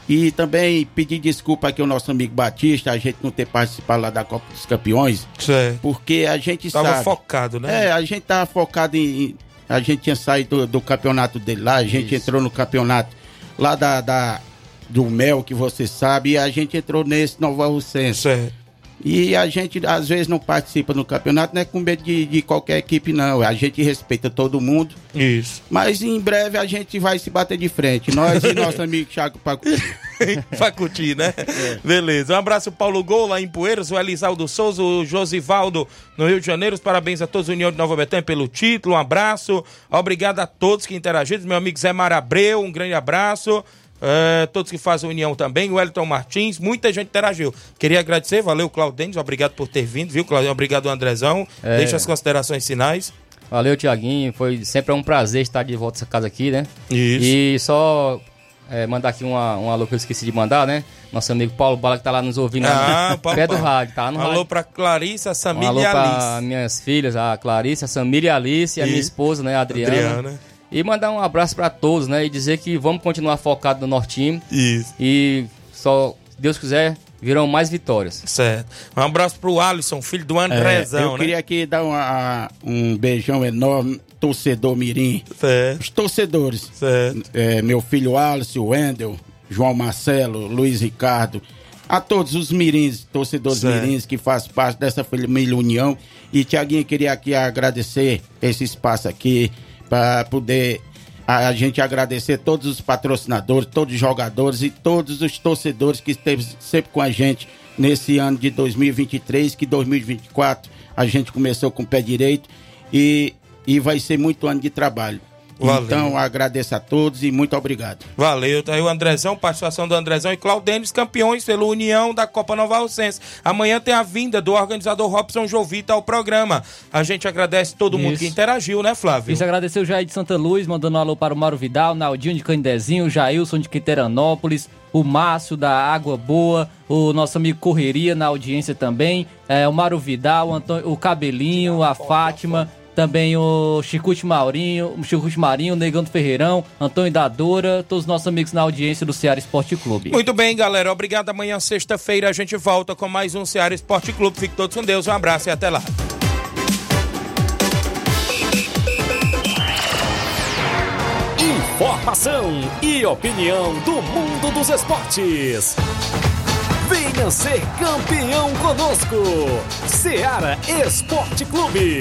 E também pedir desculpa aqui ao nosso amigo Batista, a gente não ter participado lá da Copa dos Campeões. Certo. Porque a gente Tava sabe. focado, né? É, a gente tava focado em. A gente tinha saído do, do campeonato dele lá, a gente entrou no campeonato lá da, da- do Mel, que você sabe, e a gente entrou nesse Nova Russense. Certo. E a gente, às vezes, não participa no campeonato, não é com medo de, de qualquer equipe, não. A gente respeita todo mundo. Isso. Mas em breve a gente vai se bater de frente. Nós e nosso amigo Thiago Pacu. Facuti, né? Beleza. Um abraço, Paulo Gol, lá em Poeiras, o Elisaldo Souza, o Josivaldo, no Rio de Janeiro. Os Parabéns a todos, União de Nova Betânia, pelo título. Um abraço. Obrigado a todos que interagiram. Meu amigo Zé Marabreu, um grande abraço. É, todos que fazem união também, o Elton Martins, muita gente interagiu. Queria agradecer, valeu, Claudênis, obrigado por ter vindo, viu, Claudênis? Obrigado, Andrezão. É. Deixa as considerações finais. Valeu, Tiaguinho. Foi sempre um prazer estar de volta nessa casa aqui, né? Isso. E só é, mandar aqui uma, um alô que eu esqueci de mandar, né? Nosso amigo Paulo Bala que tá lá nos ouvindo Ah, no Paulo pé do rádio, tá no Alô rádio. pra Clarissa, Um Samília alô e Alice. minhas filhas, a Clarissa, a Samira e Alice, e a minha esposa, né, a Adriana. Adriana. E mandar um abraço para todos, né? E dizer que vamos continuar focado no nosso time. Isso. E só, se Deus quiser, virão mais vitórias. Certo. Um abraço pro Alisson, filho do Andrezão, É, eu né? queria aqui dar uma- um beijão enorme, torcedor Mirim. Certo. Os torcedores. Certo. É, meu filho Alisson, Wendel, João Marcelo, Luiz Ricardo a todos os mirins, torcedores Certo. mirins que fazem parte dessa família União. E Tiaguinho, queria aqui agradecer esse espaço aqui para poder a, a gente agradecer todos os patrocinadores, todos os jogadores e todos os torcedores que esteve sempre com a gente nesse ano de 2023, que 2024 a gente começou com o pé direito e, e vai ser muito ano de trabalho. Valeu. Então, agradeço a todos e muito obrigado. Valeu, tá aí o Andrezão, participação do Andrezão e Claudênis, campeões pela União da Copa Nova Alcense. Amanhã tem a vinda do organizador Robson Jovita ao programa. A gente agradece todo mundo Isso. que interagiu, né, Flávio? Isso, agradecer o Jair de Santa Luz, mandando um alô para o Mauro Vidal, Naldinho de Candezinho, o Jailson de Quiteranópolis, o Márcio da Água Boa, o nosso amigo Correria na audiência também, é, o Mauro Vidal, o, Antônio- o Cabelinho, a Fátima, também o Chicute Maurinho, o Chicute Marinho, o Negão do Ferreirão, Antônio da Dora, todos os nossos amigos na audiência do Ceará Esporte Clube. Muito bem, galera. Obrigado. Amanhã, sexta-feira, a gente volta com mais um Ceará Esporte Clube. Fique todos com Deus. Um abraço e até lá. Informação e opinião do mundo dos esportes. Venha ser campeão conosco. Seara Esporte Clube.